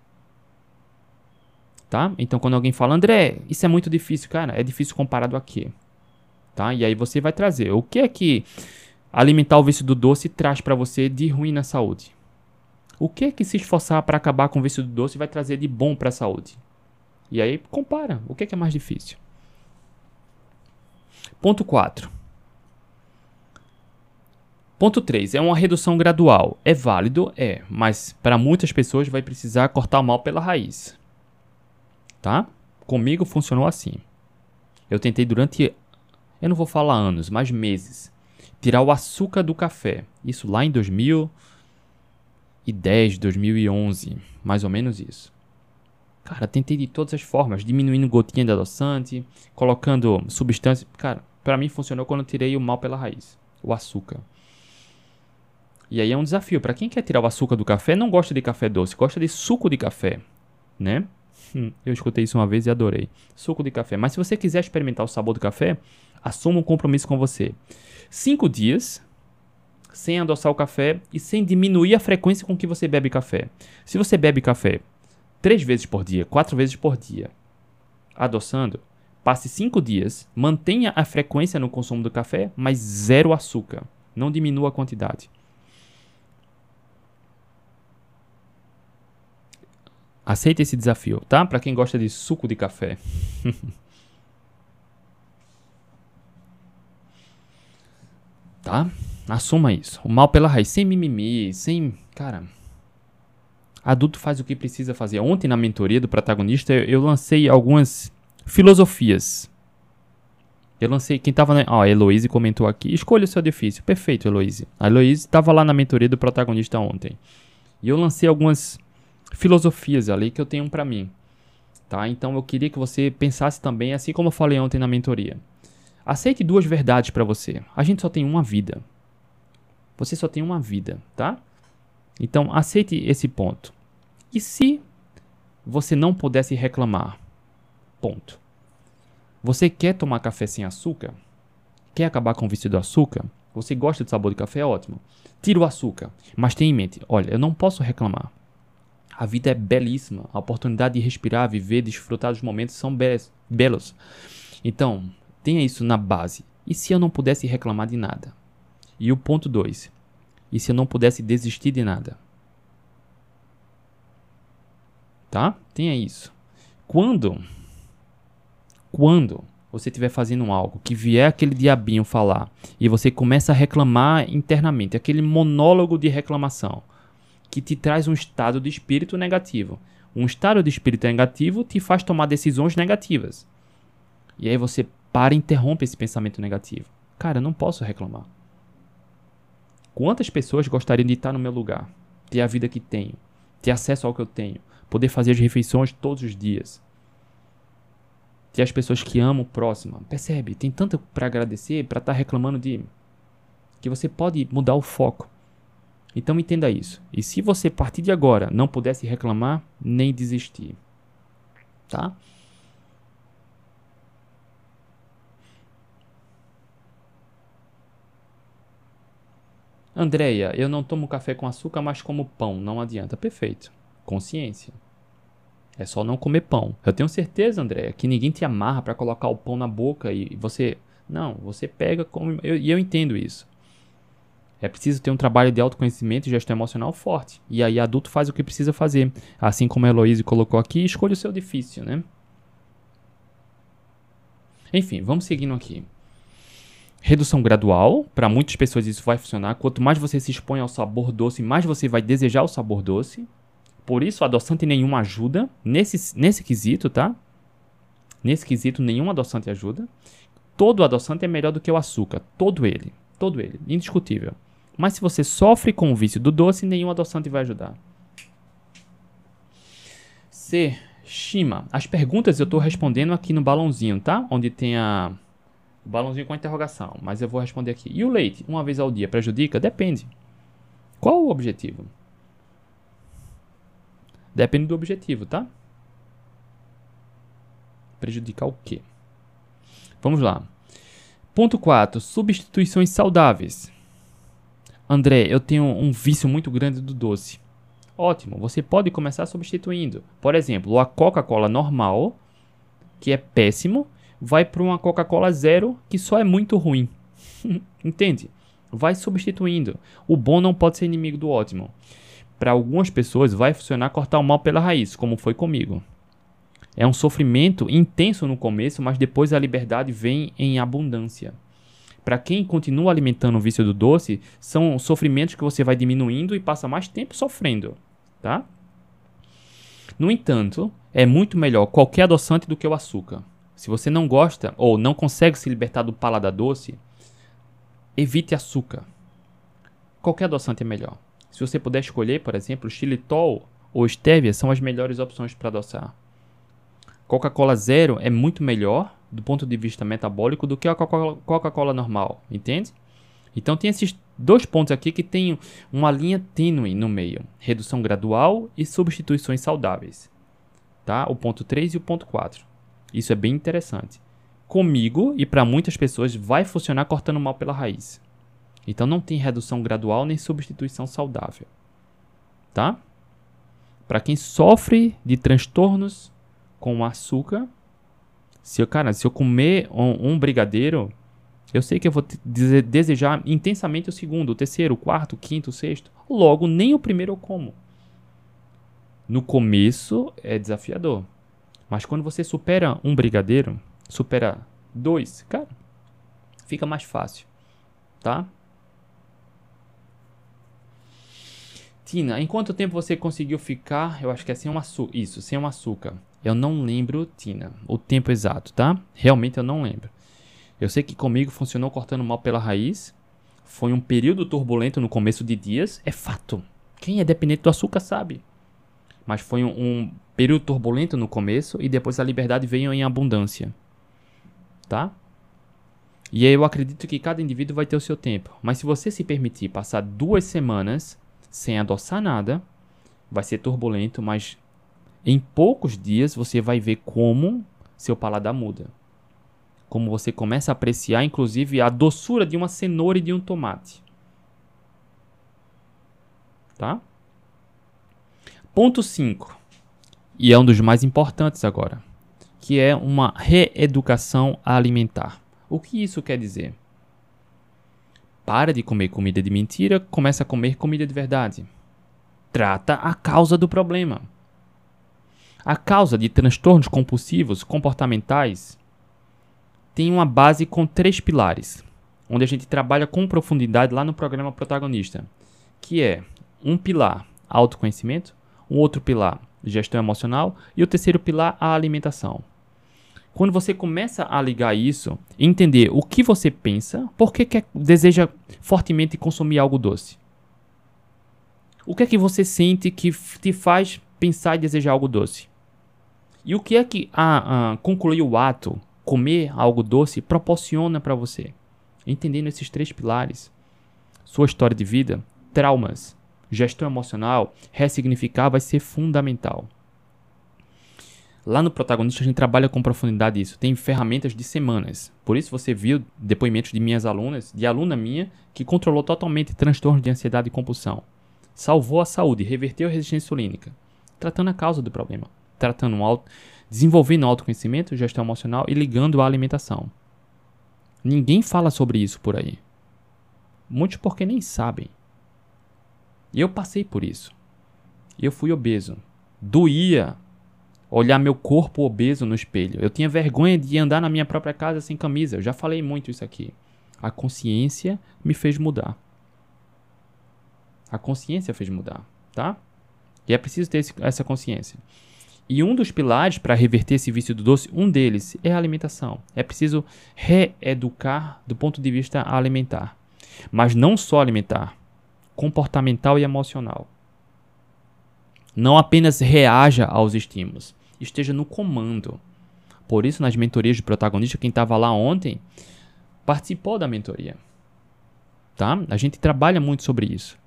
tá? Então quando alguém fala, André, isso é muito difícil, cara, é difícil comparado a quê? Tá? E aí você vai trazer o que é que alimentar o vício do doce traz para você de ruim na saúde? O que é que se esforçar para acabar com o vício do doce vai trazer de bom para a saúde? E aí compara, o que é que é mais difícil? Ponto 4. Ponto 3. É uma redução gradual. É válido? É, mas para muitas pessoas vai precisar cortar o mal pela raiz tá? Comigo funcionou assim. Eu tentei durante, eu não vou falar anos, mas meses, tirar o açúcar do café. Isso lá em 2010, 2011, mais ou menos isso. Cara, tentei de todas as formas, diminuindo gotinha de adoçante, colocando substância. Cara, para mim funcionou quando eu tirei o mal pela raiz, o açúcar. E aí é um desafio. Para quem quer tirar o açúcar do café, não gosta de café doce, gosta de suco de café, né? Hum, eu escutei isso uma vez e adorei. Suco de café. Mas se você quiser experimentar o sabor do café, assuma um compromisso com você. Cinco dias sem adoçar o café e sem diminuir a frequência com que você bebe café. Se você bebe café três vezes por dia, quatro vezes por dia, adoçando, passe cinco dias, mantenha a frequência no consumo do café, mas zero açúcar. Não diminua a quantidade. Aceite esse desafio, tá? Para quem gosta de suco de café. (laughs) tá? Assuma isso. O mal pela raiz, sem mimimi, sem Cara, adulto faz o que precisa fazer. Ontem na mentoria do protagonista eu lancei algumas filosofias. Eu lancei, quem tava, né? Ó, a Heloise comentou aqui, escolha o seu difícil. Perfeito, Heloise. A Heloise tava lá na mentoria do protagonista ontem. E eu lancei algumas filosofias ali que eu tenho para mim. Tá? Então eu queria que você pensasse também, assim como eu falei ontem na mentoria. Aceite duas verdades para você. A gente só tem uma vida. Você só tem uma vida, tá? Então aceite esse ponto. E se você não pudesse reclamar? Ponto. Você quer tomar café sem açúcar? Quer acabar com o vício do açúcar? Você gosta do sabor do café? Ótimo. Tira o açúcar. Mas tenha em mente: olha, eu não posso reclamar. A vida é belíssima. A oportunidade de respirar, viver, desfrutar dos momentos são be belos. Então, tenha isso na base. E se eu não pudesse reclamar de nada? E o ponto 2. E se eu não pudesse desistir de nada? Tá? Tenha isso. Quando quando você estiver fazendo algo que vier aquele diabinho falar e você começa a reclamar internamente, aquele monólogo de reclamação, que te traz um estado de espírito negativo. Um estado de espírito negativo te faz tomar decisões negativas. E aí você para e interrompe esse pensamento negativo. Cara, eu não posso reclamar. Quantas pessoas gostariam de estar no meu lugar? Ter a vida que tenho, ter acesso ao que eu tenho, poder fazer as refeições todos os dias. Ter as pessoas que amam próxima. Percebe? Tem tanto para agradecer, para estar tá reclamando de que você pode mudar o foco. Então entenda isso. E se você a partir de agora não pudesse reclamar nem desistir, tá? Andreia, eu não tomo café com açúcar, mas como pão, não adianta. Perfeito. Consciência. É só não comer pão. Eu tenho certeza, Andréia, que ninguém te amarra para colocar o pão na boca e você. Não, você pega, come. E eu, eu entendo isso. É preciso ter um trabalho de autoconhecimento e gestão emocional forte. E aí adulto faz o que precisa fazer. Assim como a Heloísa colocou aqui, escolha o seu difícil, né? Enfim, vamos seguindo aqui. Redução gradual, para muitas pessoas isso vai funcionar. Quanto mais você se expõe ao sabor doce, mais você vai desejar o sabor doce. Por isso, adoçante nenhum ajuda nesse, nesse quesito, tá? Nesse quesito, nenhum adoçante ajuda. Todo adoçante é melhor do que o açúcar. Todo ele. Todo ele. Indiscutível. Mas se você sofre com o vício do doce, nenhum adoçante vai ajudar. C. Shima. As perguntas eu estou respondendo aqui no balãozinho, tá? Onde tem a... o balãozinho com a interrogação. Mas eu vou responder aqui. E o leite, uma vez ao dia, prejudica? Depende. Qual o objetivo? Depende do objetivo, tá? Prejudicar o quê? Vamos lá. Ponto 4. Substituições saudáveis. André, eu tenho um vício muito grande do doce. Ótimo, você pode começar substituindo. Por exemplo, a Coca-Cola normal, que é péssimo, vai para uma Coca-Cola zero, que só é muito ruim. (laughs) Entende? Vai substituindo. O bom não pode ser inimigo do ótimo. Para algumas pessoas vai funcionar cortar o mal pela raiz, como foi comigo. É um sofrimento intenso no começo, mas depois a liberdade vem em abundância. Para quem continua alimentando o vício do doce, são sofrimentos que você vai diminuindo e passa mais tempo sofrendo, tá? No entanto, é muito melhor qualquer adoçante do que o açúcar. Se você não gosta ou não consegue se libertar do paladar doce, evite açúcar. Qualquer adoçante é melhor. Se você puder escolher, por exemplo, xilitol ou stevia são as melhores opções para adoçar. Coca-Cola zero é muito melhor do ponto de vista metabólico do que a Coca-Cola normal, entende? Então tem esses dois pontos aqui que tem uma linha tênue no meio: redução gradual e substituições saudáveis. Tá? O ponto 3 e o ponto 4. Isso é bem interessante. Comigo e para muitas pessoas vai funcionar cortando mal pela raiz. Então não tem redução gradual nem substituição saudável. Tá? Para quem sofre de transtornos com açúcar, se eu, cara, se eu comer um, um brigadeiro, eu sei que eu vou desejar intensamente o segundo, o terceiro, o quarto, o quinto, o sexto. Logo, nem o primeiro eu como. No começo é desafiador. Mas quando você supera um brigadeiro, supera dois, cara, fica mais fácil, tá? Tina, em quanto tempo você conseguiu ficar? Eu acho que é sem um açúcar. Isso, sem um açúcar. Eu não lembro, Tina, o tempo exato, tá? Realmente eu não lembro. Eu sei que comigo funcionou cortando mal pela raiz. Foi um período turbulento no começo de dias, é fato. Quem é dependente do açúcar sabe. Mas foi um, um período turbulento no começo e depois a liberdade veio em abundância. Tá? E aí eu acredito que cada indivíduo vai ter o seu tempo. Mas se você se permitir passar duas semanas sem adoçar nada, vai ser turbulento, mas em poucos dias você vai ver como seu paladar muda. Como você começa a apreciar, inclusive, a doçura de uma cenoura e de um tomate. Tá? Ponto 5. E é um dos mais importantes agora, que é uma reeducação alimentar. O que isso quer dizer? Para de comer comida de mentira, começa a comer comida de verdade. Trata a causa do problema. A causa de transtornos compulsivos comportamentais tem uma base com três pilares, onde a gente trabalha com profundidade lá no programa protagonista, que é um pilar autoconhecimento, um outro pilar gestão emocional e o terceiro pilar a alimentação. Quando você começa a ligar isso, entender o que você pensa, por que quer, deseja fortemente consumir algo doce? O que é que você sente que te faz pensar e desejar algo doce? E o que é que a, a concluir o ato, comer algo doce, proporciona para você? Entendendo esses três pilares, sua história de vida, traumas, gestão emocional, ressignificar vai ser fundamental. Lá no protagonista a gente trabalha com profundidade isso. Tem ferramentas de semanas. Por isso você viu depoimentos de minhas alunas, de aluna minha, que controlou totalmente transtorno de ansiedade e compulsão. Salvou a saúde, reverteu a resistência insulínica, tratando a causa do problema, tratando auto, desenvolvendo autoconhecimento, gestão emocional e ligando à alimentação. Ninguém fala sobre isso por aí. Muitos porque nem sabem. Eu passei por isso. Eu fui obeso. Doía olhar meu corpo obeso no espelho. Eu tinha vergonha de andar na minha própria casa sem camisa. Eu já falei muito isso aqui. A consciência me fez mudar. A consciência fez mudar, tá? E é preciso ter esse, essa consciência. E um dos pilares para reverter esse vício do doce, um deles é a alimentação. É preciso reeducar do ponto de vista alimentar. Mas não só alimentar, comportamental e emocional. Não apenas reaja aos estímulos esteja no comando. Por isso, nas mentorias de protagonista, quem estava lá ontem participou da mentoria. Tá? A gente trabalha muito sobre isso.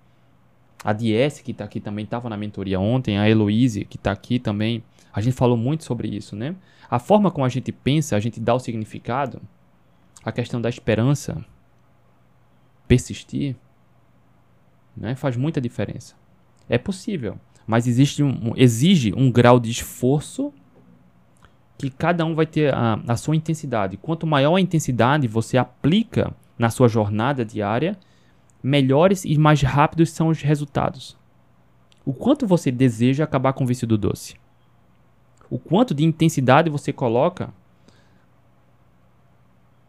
A DS, que está aqui também, estava na mentoria ontem. A Heloise, que está aqui também. A gente falou muito sobre isso, né? A forma como a gente pensa, a gente dá o significado, a questão da esperança, persistir, né? faz muita diferença. É possível mas existe um, exige um grau de esforço que cada um vai ter a, a sua intensidade. Quanto maior a intensidade você aplica na sua jornada diária, melhores e mais rápidos são os resultados. O quanto você deseja acabar com o vício do doce? O quanto de intensidade você coloca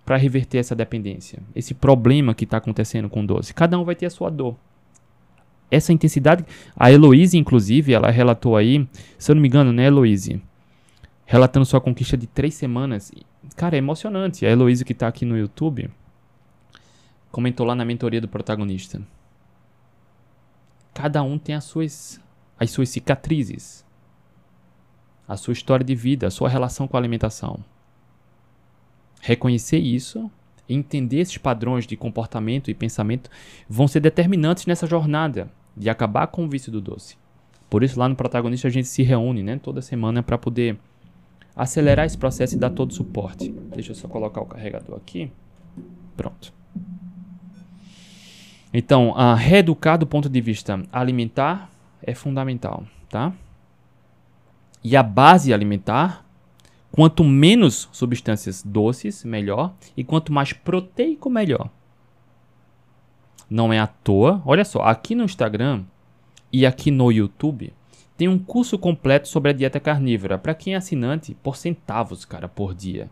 para reverter essa dependência, esse problema que está acontecendo com o doce? Cada um vai ter a sua dor essa intensidade. A Heloise, inclusive, ela relatou aí, se eu não me engano, né, Heloise? Relatando sua conquista de três semanas. Cara, é emocionante. A Heloise, que tá aqui no YouTube, comentou lá na mentoria do protagonista. Cada um tem as suas, as suas cicatrizes, a sua história de vida, a sua relação com a alimentação. Reconhecer isso entender esses padrões de comportamento e pensamento vão ser determinantes nessa jornada de acabar com o vício do doce. Por isso, lá no protagonista, a gente se reúne né, toda semana para poder acelerar esse processo e dar todo o suporte. Deixa eu só colocar o carregador aqui. Pronto. Então, a reeducar do ponto de vista alimentar é fundamental, tá? E a base alimentar, quanto menos substâncias doces, melhor, e quanto mais proteico, melhor. Não é à toa. Olha só, aqui no Instagram e aqui no YouTube tem um curso completo sobre a dieta carnívora para quem é assinante por centavos, cara, por dia.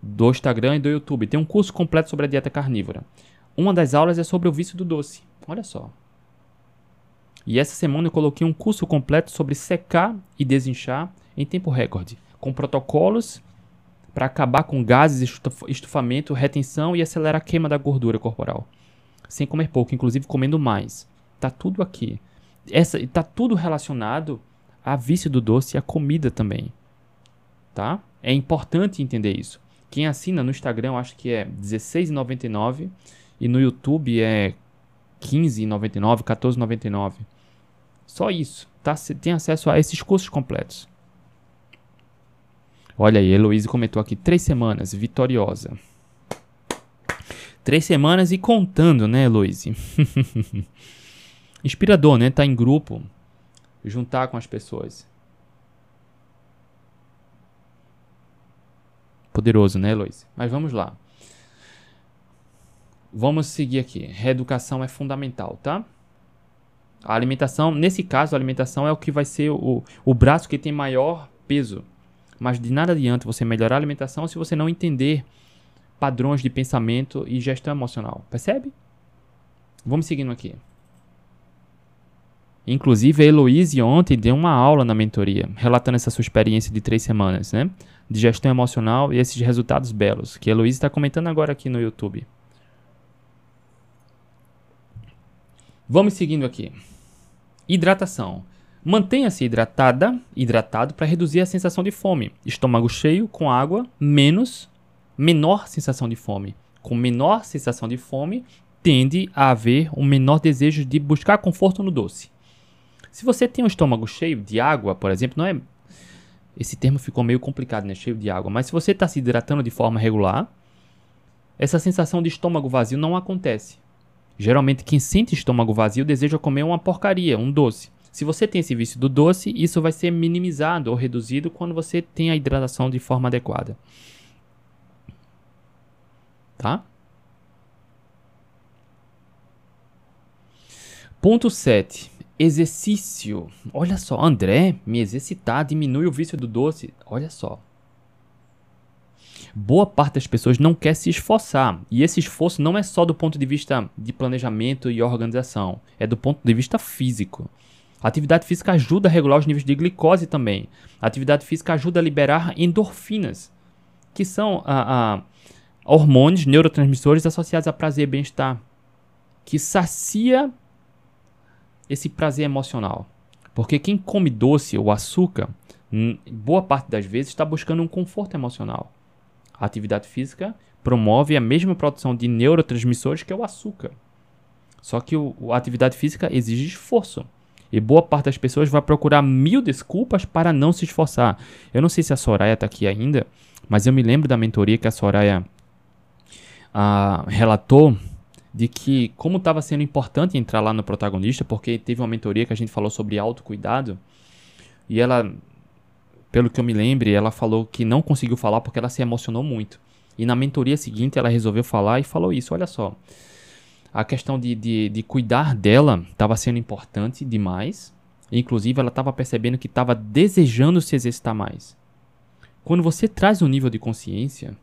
Do Instagram e do YouTube tem um curso completo sobre a dieta carnívora. Uma das aulas é sobre o vício do doce. Olha só. E essa semana eu coloquei um curso completo sobre secar e desinchar em tempo recorde, com protocolos para acabar com gases, estufamento, retenção e acelerar a queima da gordura corporal. Sem comer pouco, inclusive comendo mais. Tá tudo aqui. Essa tá tudo relacionado a vício do doce e a comida também. Tá? É importante entender isso. Quem assina no Instagram, acho que é R$16,99 e no YouTube é R$15,99, R$14,99. Só isso, tá? Você tem acesso a esses cursos completos. Olha aí, Heloísa comentou aqui, três semanas, vitoriosa. Três semanas e contando, né, Heloísa? (laughs) Inspirador, né? Tá em grupo, juntar com as pessoas. Poderoso, né, Heloísa? Mas vamos lá. Vamos seguir aqui. Reeducação é fundamental, tá? A alimentação, nesse caso, a alimentação é o que vai ser o, o braço que tem maior peso. Mas de nada adianta você melhorar a alimentação se você não entender padrões de pensamento e gestão emocional. Percebe? Vamos seguindo aqui. Inclusive, a Heloíse ontem deu uma aula na mentoria, relatando essa sua experiência de três semanas, né? De gestão emocional e esses resultados belos, que a Heloíse está comentando agora aqui no YouTube. Vamos seguindo aqui. Hidratação. Mantenha-se hidratada, hidratado para reduzir a sensação de fome. Estômago cheio com água, menos, menor sensação de fome. Com menor sensação de fome, tende a haver um menor desejo de buscar conforto no doce. Se você tem um estômago cheio de água, por exemplo, não é. Esse termo ficou meio complicado, né? Cheio de água. Mas se você está se hidratando de forma regular, essa sensação de estômago vazio não acontece. Geralmente, quem sente estômago vazio deseja comer uma porcaria, um doce. Se você tem esse vício do doce, isso vai ser minimizado ou reduzido quando você tem a hidratação de forma adequada. Tá? Ponto 7. Exercício. Olha só, André, me exercitar diminui o vício do doce. Olha só boa parte das pessoas não quer se esforçar. E esse esforço não é só do ponto de vista de planejamento e organização, é do ponto de vista físico. A atividade física ajuda a regular os níveis de glicose também. A atividade física ajuda a liberar endorfinas, que são hormônios, neurotransmissores associados a prazer e bem-estar, que sacia esse prazer emocional. Porque quem come doce ou açúcar, boa parte das vezes está buscando um conforto emocional. A atividade física promove a mesma produção de neurotransmissores que o açúcar. Só que o, a atividade física exige esforço. E boa parte das pessoas vai procurar mil desculpas para não se esforçar. Eu não sei se a Soraya está aqui ainda, mas eu me lembro da mentoria que a Soraya ah, relatou de que como estava sendo importante entrar lá no protagonista, porque teve uma mentoria que a gente falou sobre autocuidado, e ela pelo que eu me lembre, ela falou que não conseguiu falar porque ela se emocionou muito. E na mentoria seguinte ela resolveu falar e falou isso. Olha só. A questão de, de, de cuidar dela estava sendo importante demais. Inclusive, ela estava percebendo que estava desejando se exercitar mais. Quando você traz um nível de consciência,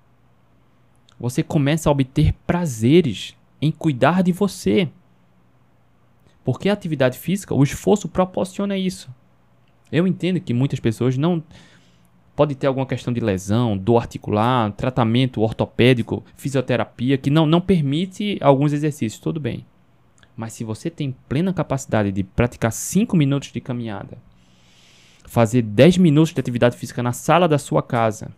você começa a obter prazeres em cuidar de você. Porque a atividade física, o esforço proporciona isso. Eu entendo que muitas pessoas não pode ter alguma questão de lesão, dor articular, tratamento ortopédico, fisioterapia que não não permite alguns exercícios, tudo bem. Mas se você tem plena capacidade de praticar 5 minutos de caminhada, fazer 10 minutos de atividade física na sala da sua casa,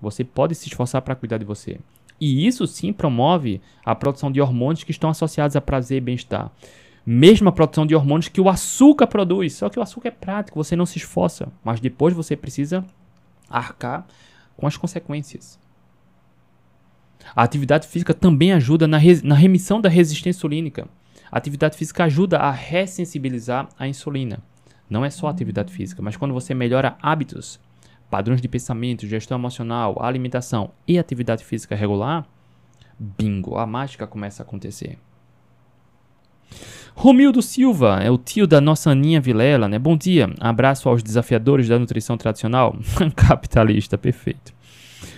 você pode se esforçar para cuidar de você. E isso sim promove a produção de hormônios que estão associados a prazer e bem-estar mesma produção de hormônios que o açúcar produz. Só que o açúcar é prático, você não se esforça, mas depois você precisa arcar com as consequências. A atividade física também ajuda na, na remissão da resistência insulínica. A atividade física ajuda a ressensibilizar a insulina. Não é só a atividade física, mas quando você melhora hábitos, padrões de pensamento, gestão emocional, alimentação e atividade física regular, bingo, a mágica começa a acontecer. Romildo Silva é o tio da nossa Aninha Vilela, né? Bom dia, abraço aos desafiadores da nutrição tradicional. (laughs) Capitalista, perfeito.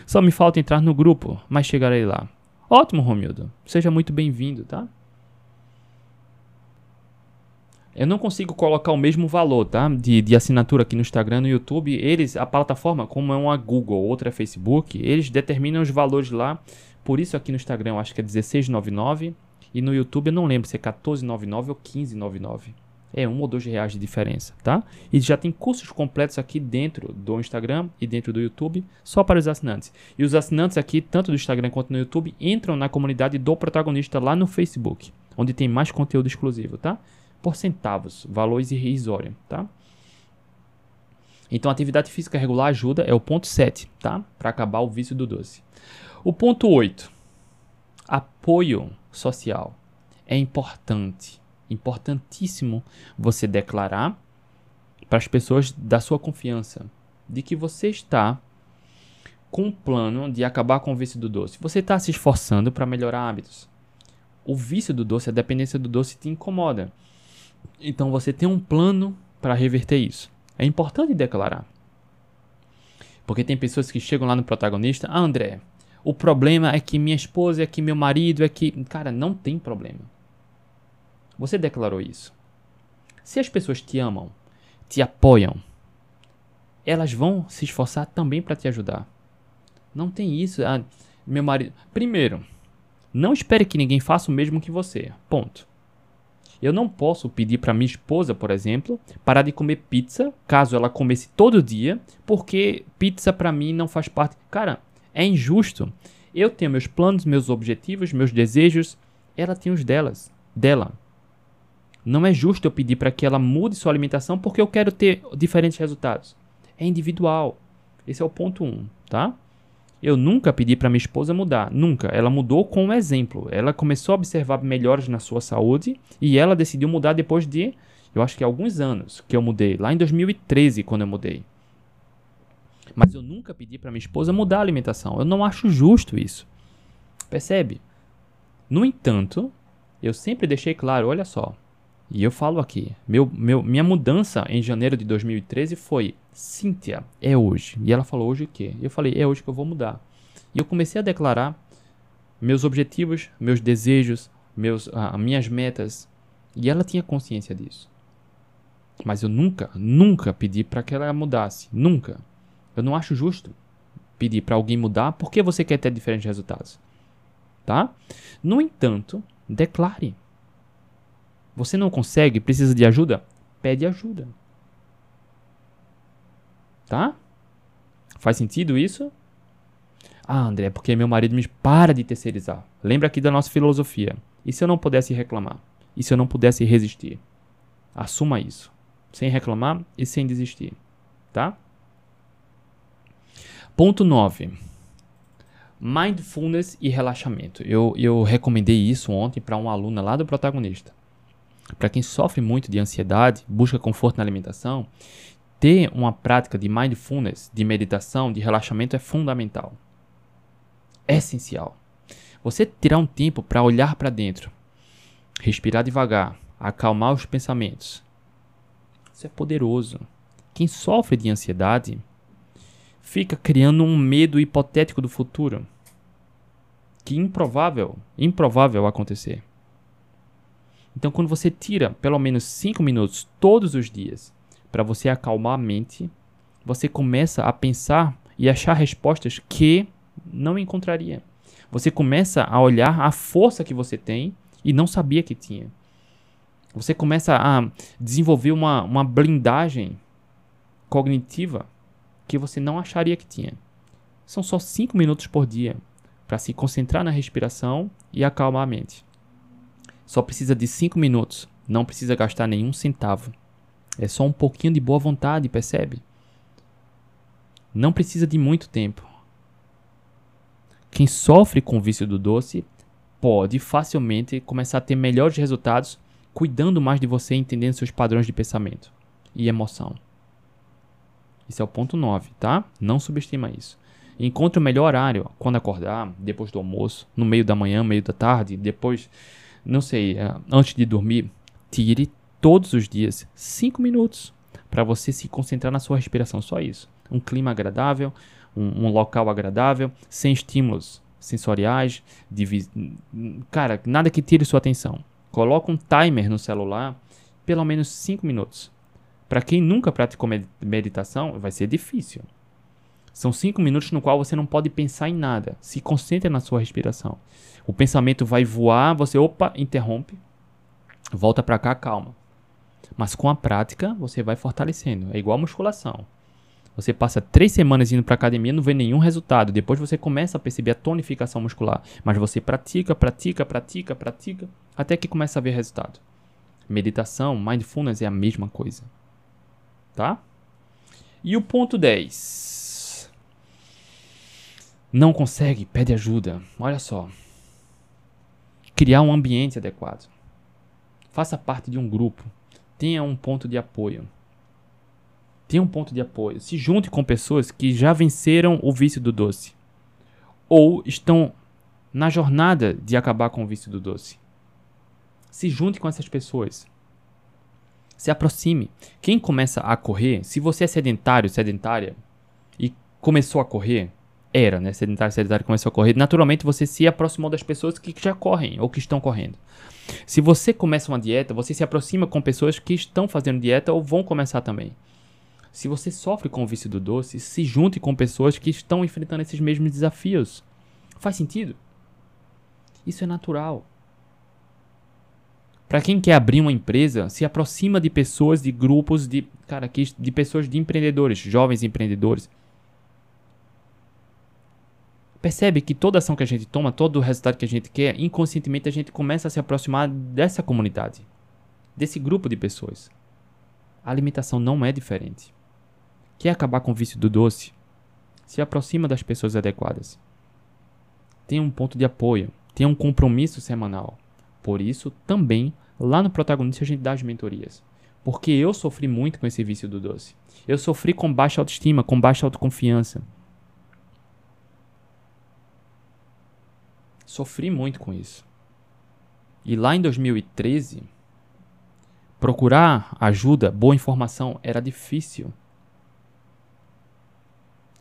Só me falta entrar no grupo, mas chegarei lá. Ótimo, Romildo. Seja muito bem-vindo, tá? Eu não consigo colocar o mesmo valor, tá? De, de assinatura aqui no Instagram, no YouTube. Eles, a plataforma, como é uma Google, outra é Facebook, eles determinam os valores lá. Por isso aqui no Instagram eu acho que é 16,99 e no YouTube eu não lembro se é 14,99 ou 15,99. É um ou dois reais de diferença, tá? E já tem cursos completos aqui dentro do Instagram e dentro do YouTube, só para os assinantes. E os assinantes aqui, tanto do Instagram quanto no YouTube, entram na comunidade do protagonista lá no Facebook, onde tem mais conteúdo exclusivo, tá? Por centavos, valores irrisórios, tá? Então, atividade física regular ajuda, é o ponto 7, tá? Para acabar o vício do doce. O ponto 8, apoio social. É importante importantíssimo você declarar para as pessoas da sua confiança de que você está com um plano de acabar com o vício do doce. Você está se esforçando para melhorar hábitos. O vício do doce, a dependência do doce te incomoda. Então você tem um plano para reverter isso. É importante declarar. Porque tem pessoas que chegam lá no protagonista, ah, André, o problema é que minha esposa, é que meu marido, é que. Cara, não tem problema. Você declarou isso. Se as pessoas te amam, te apoiam, elas vão se esforçar também para te ajudar. Não tem isso. Ah, meu marido. Primeiro, não espere que ninguém faça o mesmo que você. Ponto. Eu não posso pedir para minha esposa, por exemplo, parar de comer pizza, caso ela comesse todo dia, porque pizza para mim não faz parte. Cara, é injusto. Eu tenho meus planos, meus objetivos, meus desejos, ela tem os delas, dela. Não é justo eu pedir para que ela mude sua alimentação porque eu quero ter diferentes resultados. É individual. Esse é o ponto 1, um, tá? Eu nunca pedi para minha esposa mudar, nunca. Ela mudou com um exemplo. Ela começou a observar melhores na sua saúde e ela decidiu mudar depois de, eu acho que alguns anos que eu mudei, lá em 2013 quando eu mudei. Mas eu nunca pedi para minha esposa mudar a alimentação. Eu não acho justo isso. Percebe? No entanto, eu sempre deixei claro, olha só, e eu falo aqui, meu, meu, minha mudança em janeiro de 2013 foi Cíntia, é hoje. E ela falou hoje o quê? Eu falei, é hoje que eu vou mudar. E eu comecei a declarar meus objetivos, meus desejos, meus, ah, minhas metas. E ela tinha consciência disso. Mas eu nunca, nunca pedi para que ela mudasse. Nunca. Eu não acho justo pedir para alguém mudar porque você quer ter diferentes resultados. Tá? No entanto, declare. Você não consegue, precisa de ajuda? Pede ajuda. Tá? Faz sentido isso? Ah, André, porque meu marido me para de terceirizar. Lembra aqui da nossa filosofia. E se eu não pudesse reclamar? E se eu não pudesse resistir? Assuma isso. Sem reclamar e sem desistir. Tá? Ponto 9. Mindfulness e relaxamento. Eu, eu recomendei isso ontem para uma aluna lá do protagonista. Para quem sofre muito de ansiedade, busca conforto na alimentação, ter uma prática de mindfulness, de meditação, de relaxamento é fundamental. É essencial. Você tirar um tempo para olhar para dentro, respirar devagar, acalmar os pensamentos. Isso é poderoso. Quem sofre de ansiedade fica criando um medo hipotético do futuro que improvável, improvável acontecer. Então, quando você tira pelo menos 5 minutos todos os dias para você acalmar a mente, você começa a pensar e achar respostas que não encontraria. Você começa a olhar a força que você tem e não sabia que tinha. Você começa a desenvolver uma, uma blindagem cognitiva que você não acharia que tinha. São só 5 minutos por dia para se concentrar na respiração e acalmar a mente. Só precisa de 5 minutos. Não precisa gastar nenhum centavo. É só um pouquinho de boa vontade, percebe? Não precisa de muito tempo. Quem sofre com o vício do doce pode facilmente começar a ter melhores resultados cuidando mais de você, entendendo seus padrões de pensamento e emoção. Esse é o ponto 9, tá? Não subestima isso. Encontre o melhor horário quando acordar, depois do almoço, no meio da manhã, meio da tarde, depois não sei, é, antes de dormir, tire todos os dias 5 minutos para você se concentrar na sua respiração, só isso. Um clima agradável, um, um local agradável, sem estímulos sensoriais, de, cara, nada que tire sua atenção. Coloca um timer no celular pelo menos 5 minutos. Para quem nunca praticou meditação, vai ser difícil. São 5 minutos no qual você não pode pensar em nada. Se concentre na sua respiração. O pensamento vai voar, você, opa, interrompe. Volta para cá, calma. Mas com a prática, você vai fortalecendo. É igual a musculação. Você passa três semanas indo para academia não vê nenhum resultado. Depois você começa a perceber a tonificação muscular. Mas você pratica, pratica, pratica, pratica, até que começa a ver resultado. Meditação, mindfulness é a mesma coisa. Tá? E o ponto 10. Não consegue, pede ajuda. Olha só. Criar um ambiente adequado. Faça parte de um grupo. Tenha um ponto de apoio tenha um ponto de apoio. Se junte com pessoas que já venceram o vício do doce. Ou estão na jornada de acabar com o vício do doce. Se junte com essas pessoas. Se aproxime. Quem começa a correr, se você é sedentário, sedentária, e começou a correr, era, né? Sedentário, sedentário, começou a correr, naturalmente você se aproximou das pessoas que já correm ou que estão correndo. Se você começa uma dieta, você se aproxima com pessoas que estão fazendo dieta ou vão começar também. Se você sofre com o vício do doce, se junte com pessoas que estão enfrentando esses mesmos desafios. Faz sentido? Isso é natural. Para quem quer abrir uma empresa, se aproxima de pessoas, de grupos, de cara, de pessoas de empreendedores, jovens empreendedores. Percebe que toda ação que a gente toma, todo o resultado que a gente quer, inconscientemente a gente começa a se aproximar dessa comunidade, desse grupo de pessoas. A alimentação não é diferente. Quer acabar com o vício do doce? Se aproxima das pessoas adequadas. Tenha um ponto de apoio, tenha um compromisso semanal. Por isso, também, lá no protagonista a gente dá as mentorias. Porque eu sofri muito com esse vício do doce. Eu sofri com baixa autoestima, com baixa autoconfiança. Sofri muito com isso. E lá em 2013, procurar ajuda, boa informação era difícil.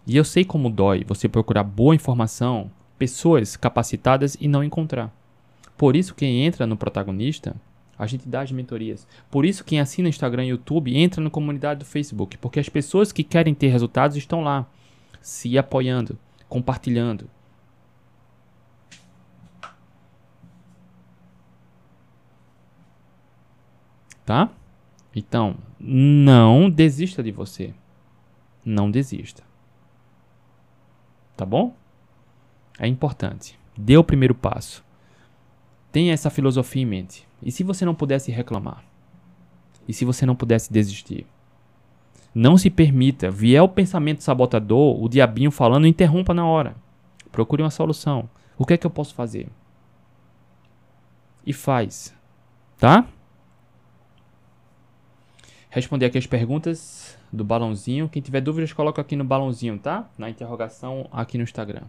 E eu sei como dói você procurar boa informação, pessoas capacitadas e não encontrar. Por isso, quem entra no protagonista, a gente dá as mentorias. Por isso, quem assina Instagram e YouTube entra na comunidade do Facebook. Porque as pessoas que querem ter resultados estão lá, se apoiando, compartilhando. Tá? Então, não desista de você. Não desista. Tá bom? É importante. Dê o primeiro passo. Tenha essa filosofia em mente. E se você não pudesse reclamar? E se você não pudesse desistir? Não se permita. Vier o pensamento sabotador, o diabinho falando, interrompa na hora. Procure uma solução. O que é que eu posso fazer? E faz. Tá? Responder aqui as perguntas do balãozinho. Quem tiver dúvidas, coloca aqui no balãozinho, tá? Na interrogação aqui no Instagram.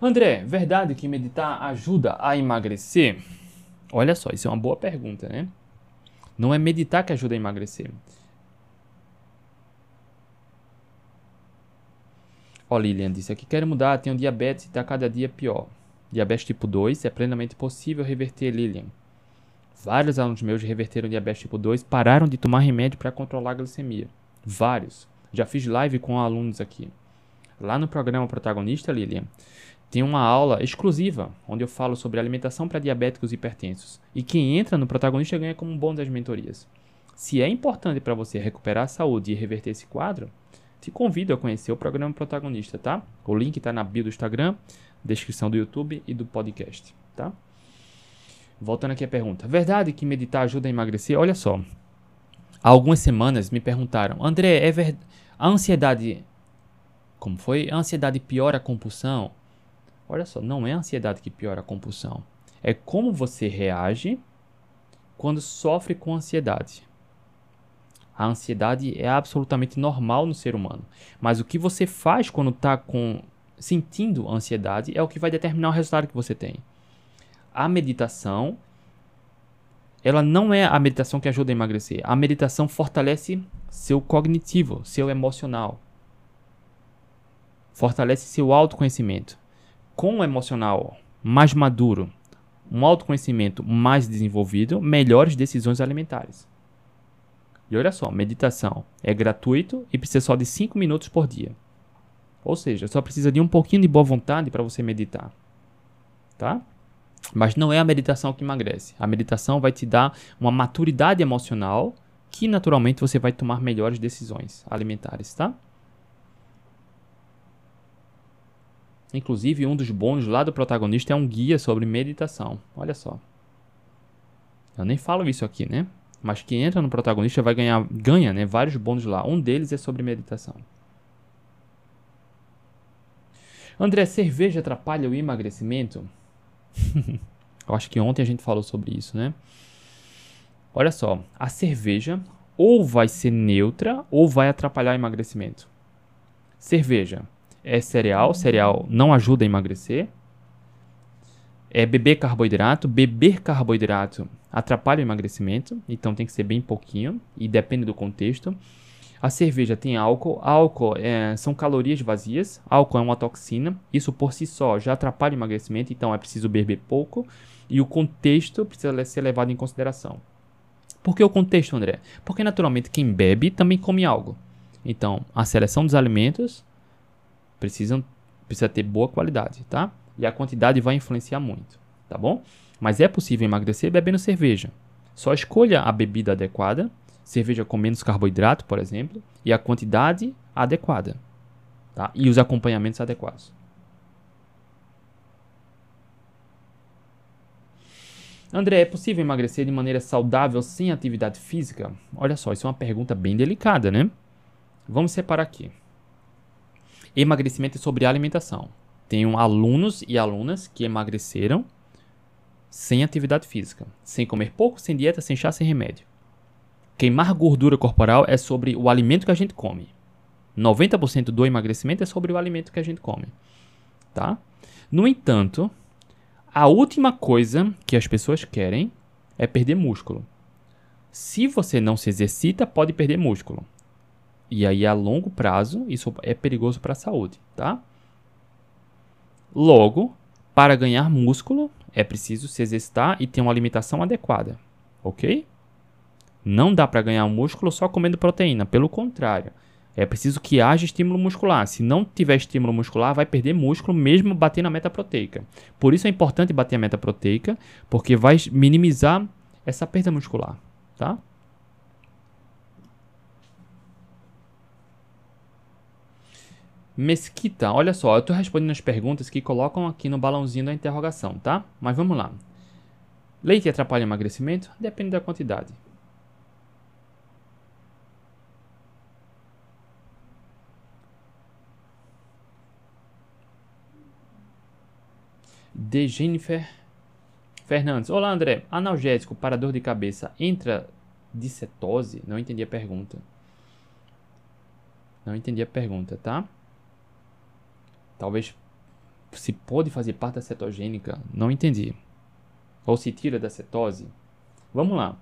André, verdade que meditar ajuda a emagrecer? Olha só, isso é uma boa pergunta, né? Não é meditar que ajuda a emagrecer. Ó, Lilian disse aqui: quero mudar, tenho diabetes e está cada dia pior. Diabetes tipo 2 é plenamente possível reverter, Lilian. Vários alunos meus reverteram diabetes tipo 2, pararam de tomar remédio para controlar a glicemia. Vários. Já fiz live com alunos aqui. Lá no programa Protagonista, Lilian, tem uma aula exclusiva onde eu falo sobre alimentação para diabéticos e hipertensos. E quem entra no Protagonista ganha como um bônus das mentorias. Se é importante para você recuperar a saúde e reverter esse quadro, te convido a conhecer o programa Protagonista, tá? O link está na bio do Instagram, descrição do YouTube e do podcast, tá? Voltando aqui à pergunta. Verdade que meditar ajuda a emagrecer? Olha só. Há algumas semanas me perguntaram, André, é verdade. A ansiedade. Como foi? A ansiedade piora a compulsão? Olha só, não é a ansiedade que piora a compulsão. É como você reage quando sofre com ansiedade. A ansiedade é absolutamente normal no ser humano. Mas o que você faz quando está com sentindo ansiedade é o que vai determinar o resultado que você tem a meditação ela não é a meditação que ajuda a emagrecer. A meditação fortalece seu cognitivo, seu emocional. Fortalece seu autoconhecimento. Com o emocional mais maduro, um autoconhecimento mais desenvolvido, melhores decisões alimentares. E olha só, meditação é gratuito e precisa só de 5 minutos por dia. Ou seja, só precisa de um pouquinho de boa vontade para você meditar. Tá? Mas não é a meditação que emagrece. A meditação vai te dar uma maturidade emocional que naturalmente você vai tomar melhores decisões alimentares, tá? Inclusive, um dos bônus lá do protagonista é um guia sobre meditação. Olha só. Eu nem falo isso aqui, né? Mas quem entra no protagonista vai ganhar, ganha, né, vários bônus lá. Um deles é sobre meditação. André, cerveja atrapalha o emagrecimento? (laughs) Eu acho que ontem a gente falou sobre isso, né? Olha só, a cerveja ou vai ser neutra ou vai atrapalhar o emagrecimento. Cerveja é cereal, cereal não ajuda a emagrecer. É beber carboidrato, beber carboidrato atrapalha o emagrecimento, então tem que ser bem pouquinho e depende do contexto. A cerveja tem álcool, álcool é, são calorias vazias, álcool é uma toxina, isso por si só já atrapalha o emagrecimento, então é preciso beber pouco e o contexto precisa ser levado em consideração. Por que o contexto, André? Porque naturalmente quem bebe também come algo. Então, a seleção dos alimentos precisam, precisa ter boa qualidade, tá? E a quantidade vai influenciar muito, tá bom? Mas é possível emagrecer bebendo cerveja. Só escolha a bebida adequada, cerveja com menos carboidrato, por exemplo, e a quantidade adequada, tá? E os acompanhamentos adequados. André, é possível emagrecer de maneira saudável sem atividade física? Olha só, isso é uma pergunta bem delicada, né? Vamos separar aqui. Emagrecimento é sobre alimentação. Tenho alunos e alunas que emagreceram sem atividade física, sem comer pouco, sem dieta, sem chá, sem remédio. Queimar gordura corporal é sobre o alimento que a gente come. 90% do emagrecimento é sobre o alimento que a gente come, tá? No entanto, a última coisa que as pessoas querem é perder músculo. Se você não se exercita, pode perder músculo. E aí, a longo prazo, isso é perigoso para a saúde, tá? Logo, para ganhar músculo, é preciso se exercitar e ter uma alimentação adequada, ok? Não dá para ganhar músculo só comendo proteína, pelo contrário. É preciso que haja estímulo muscular. Se não tiver estímulo muscular, vai perder músculo mesmo batendo a meta proteica. Por isso é importante bater a meta proteica, porque vai minimizar essa perda muscular, tá? Mesquita, olha só, eu estou respondendo as perguntas que colocam aqui no balãozinho da interrogação, tá? Mas vamos lá. Leite atrapalha o emagrecimento? Depende da quantidade. de Jennifer Fernandes. Olá, André. Analgésico para dor de cabeça entra de cetose? Não entendi a pergunta. Não entendi a pergunta, tá? Talvez se pode fazer parte da cetogênica. Não entendi. Ou se tira da cetose. Vamos lá.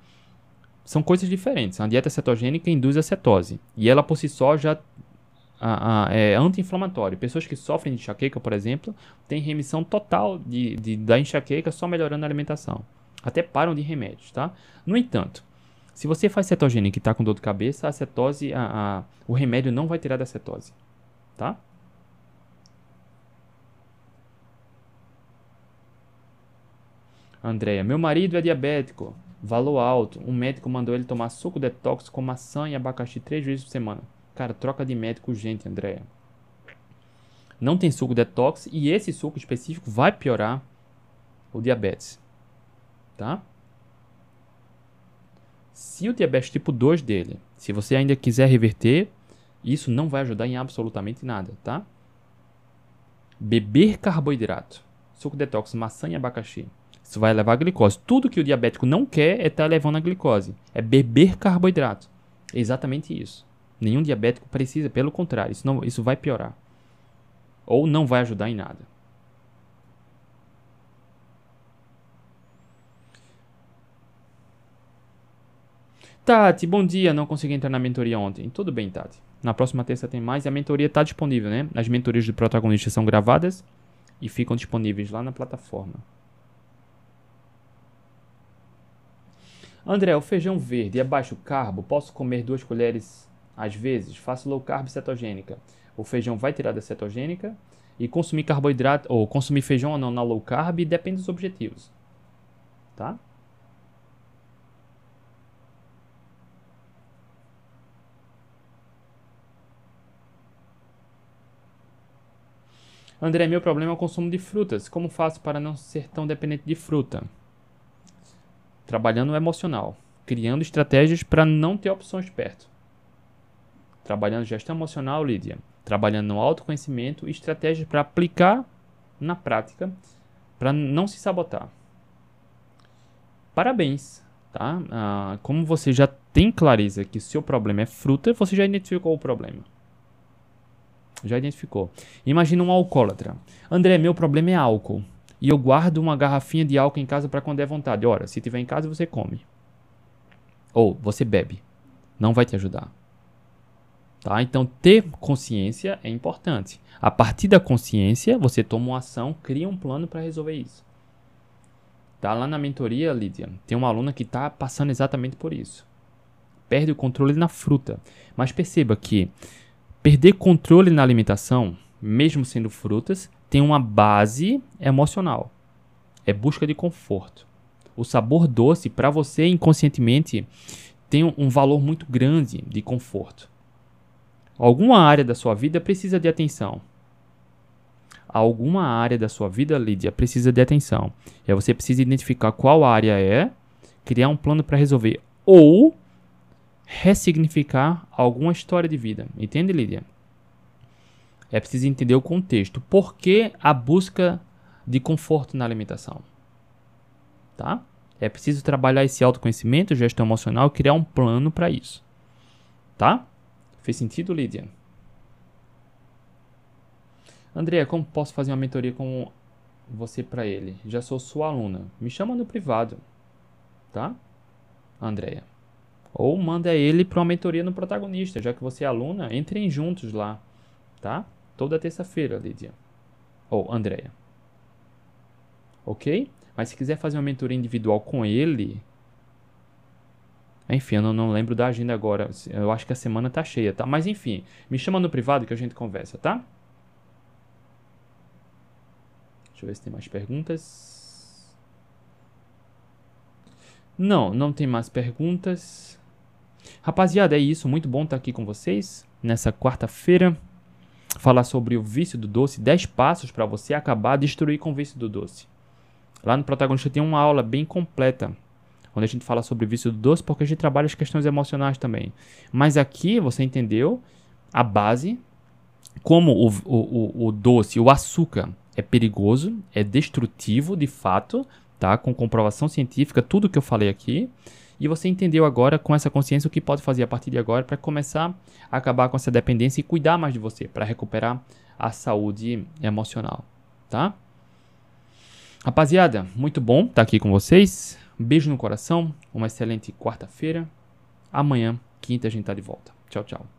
São coisas diferentes. A dieta cetogênica induz a cetose. E ela por si só já a, a, é anti-inflamatório. Pessoas que sofrem de enxaqueca, por exemplo, têm remissão total de, de, da enxaqueca só melhorando a alimentação. Até param de remédios, tá? No entanto, se você faz cetogênica e está com dor de cabeça, a cetose, a, o remédio não vai tirar da cetose, tá? Andréia, meu marido é diabético, valor alto. Um médico mandou ele tomar suco detox com maçã e abacaxi três vezes por semana. Cara, troca de médico urgente, Andréia. Não tem suco detox e esse suco específico vai piorar o diabetes. Tá? Se o diabetes tipo 2 dele, se você ainda quiser reverter, isso não vai ajudar em absolutamente nada, tá? Beber carboidrato, suco detox, maçã e abacaxi. Isso vai levar a glicose. Tudo que o diabético não quer é estar tá levando a glicose. É beber carboidrato. É exatamente isso. Nenhum diabético precisa, pelo contrário, isso, não, isso vai piorar. Ou não vai ajudar em nada. Tati, bom dia. Não consegui entrar na mentoria ontem. Tudo bem, Tati. Na próxima terça tem mais e a mentoria está disponível, né? As mentorias do protagonista são gravadas e ficam disponíveis lá na plataforma. André, o feijão verde é baixo carbo? Posso comer duas colheres às vezes? Faço low carb cetogênica. O feijão vai tirar da cetogênica e consumir carboidrato ou consumir feijão ou não na low carb depende dos objetivos. Tá? André, meu problema é o consumo de frutas. Como faço para não ser tão dependente de fruta? Trabalhando o emocional, criando estratégias para não ter opções perto. Trabalhando gestão emocional, Lídia. Trabalhando no autoconhecimento e estratégias para aplicar na prática para não se sabotar. Parabéns, tá? Ah, como você já tem clareza que o seu problema é fruta, você já identificou o problema. Já identificou. Imagina um alcoólatra. André, meu problema é álcool e eu guardo uma garrafinha de álcool em casa para quando der vontade. Ora, se tiver em casa, você come. Ou você bebe. Não vai te ajudar. Tá? Então, ter consciência é importante. A partir da consciência, você toma uma ação, cria um plano para resolver isso. Tá? Lá na mentoria, Lídia, tem uma aluna que está passando exatamente por isso. Perde o controle na fruta. Mas perceba que perder controle na alimentação, mesmo sendo frutas, tem uma base emocional. É busca de conforto. O sabor doce, para você inconscientemente, tem um valor muito grande de conforto. Alguma área da sua vida precisa de atenção. Alguma área da sua vida, Lídia, precisa de atenção. E aí você precisa identificar qual área é, criar um plano para resolver. Ou ressignificar alguma história de vida. Entende, Lídia? É preciso entender o contexto. Por que a busca de conforto na alimentação? Tá? É preciso trabalhar esse autoconhecimento, gestão emocional, criar um plano para isso. Tá? Fez sentido, Lídia? André, como posso fazer uma mentoria com você para ele? Já sou sua aluna. Me chama no privado. Tá? Andréia. Ou manda ele para uma mentoria no protagonista, já que você é aluna, entrem juntos lá, tá? Toda terça-feira, Lídia. Ou Andréia. Ok? Mas se quiser fazer uma mentoria individual com ele. Enfim, eu não, não, lembro da agenda agora. Eu acho que a semana tá cheia, tá? Mas enfim, me chama no privado que a gente conversa, tá? Deixa eu ver se tem mais perguntas. Não, não tem mais perguntas. Rapaziada, é isso. Muito bom estar aqui com vocês nessa quarta-feira falar sobre o vício do doce, 10 passos para você acabar, destruir com o vício do doce. Lá no protagonista tem uma aula bem completa, onde a gente fala sobre o vício do doce, porque a gente trabalha as questões emocionais também. Mas aqui você entendeu a base, como o, o, o, o doce, o açúcar é perigoso, é destrutivo de fato, tá? Com comprovação científica, tudo que eu falei aqui. E você entendeu agora com essa consciência o que pode fazer a partir de agora para começar a acabar com essa dependência e cuidar mais de você, para recuperar a saúde emocional, tá? Rapaziada, muito bom estar tá aqui com vocês. Um beijo no coração, uma excelente quarta-feira. Amanhã, quinta, a gente tá de volta. Tchau, tchau.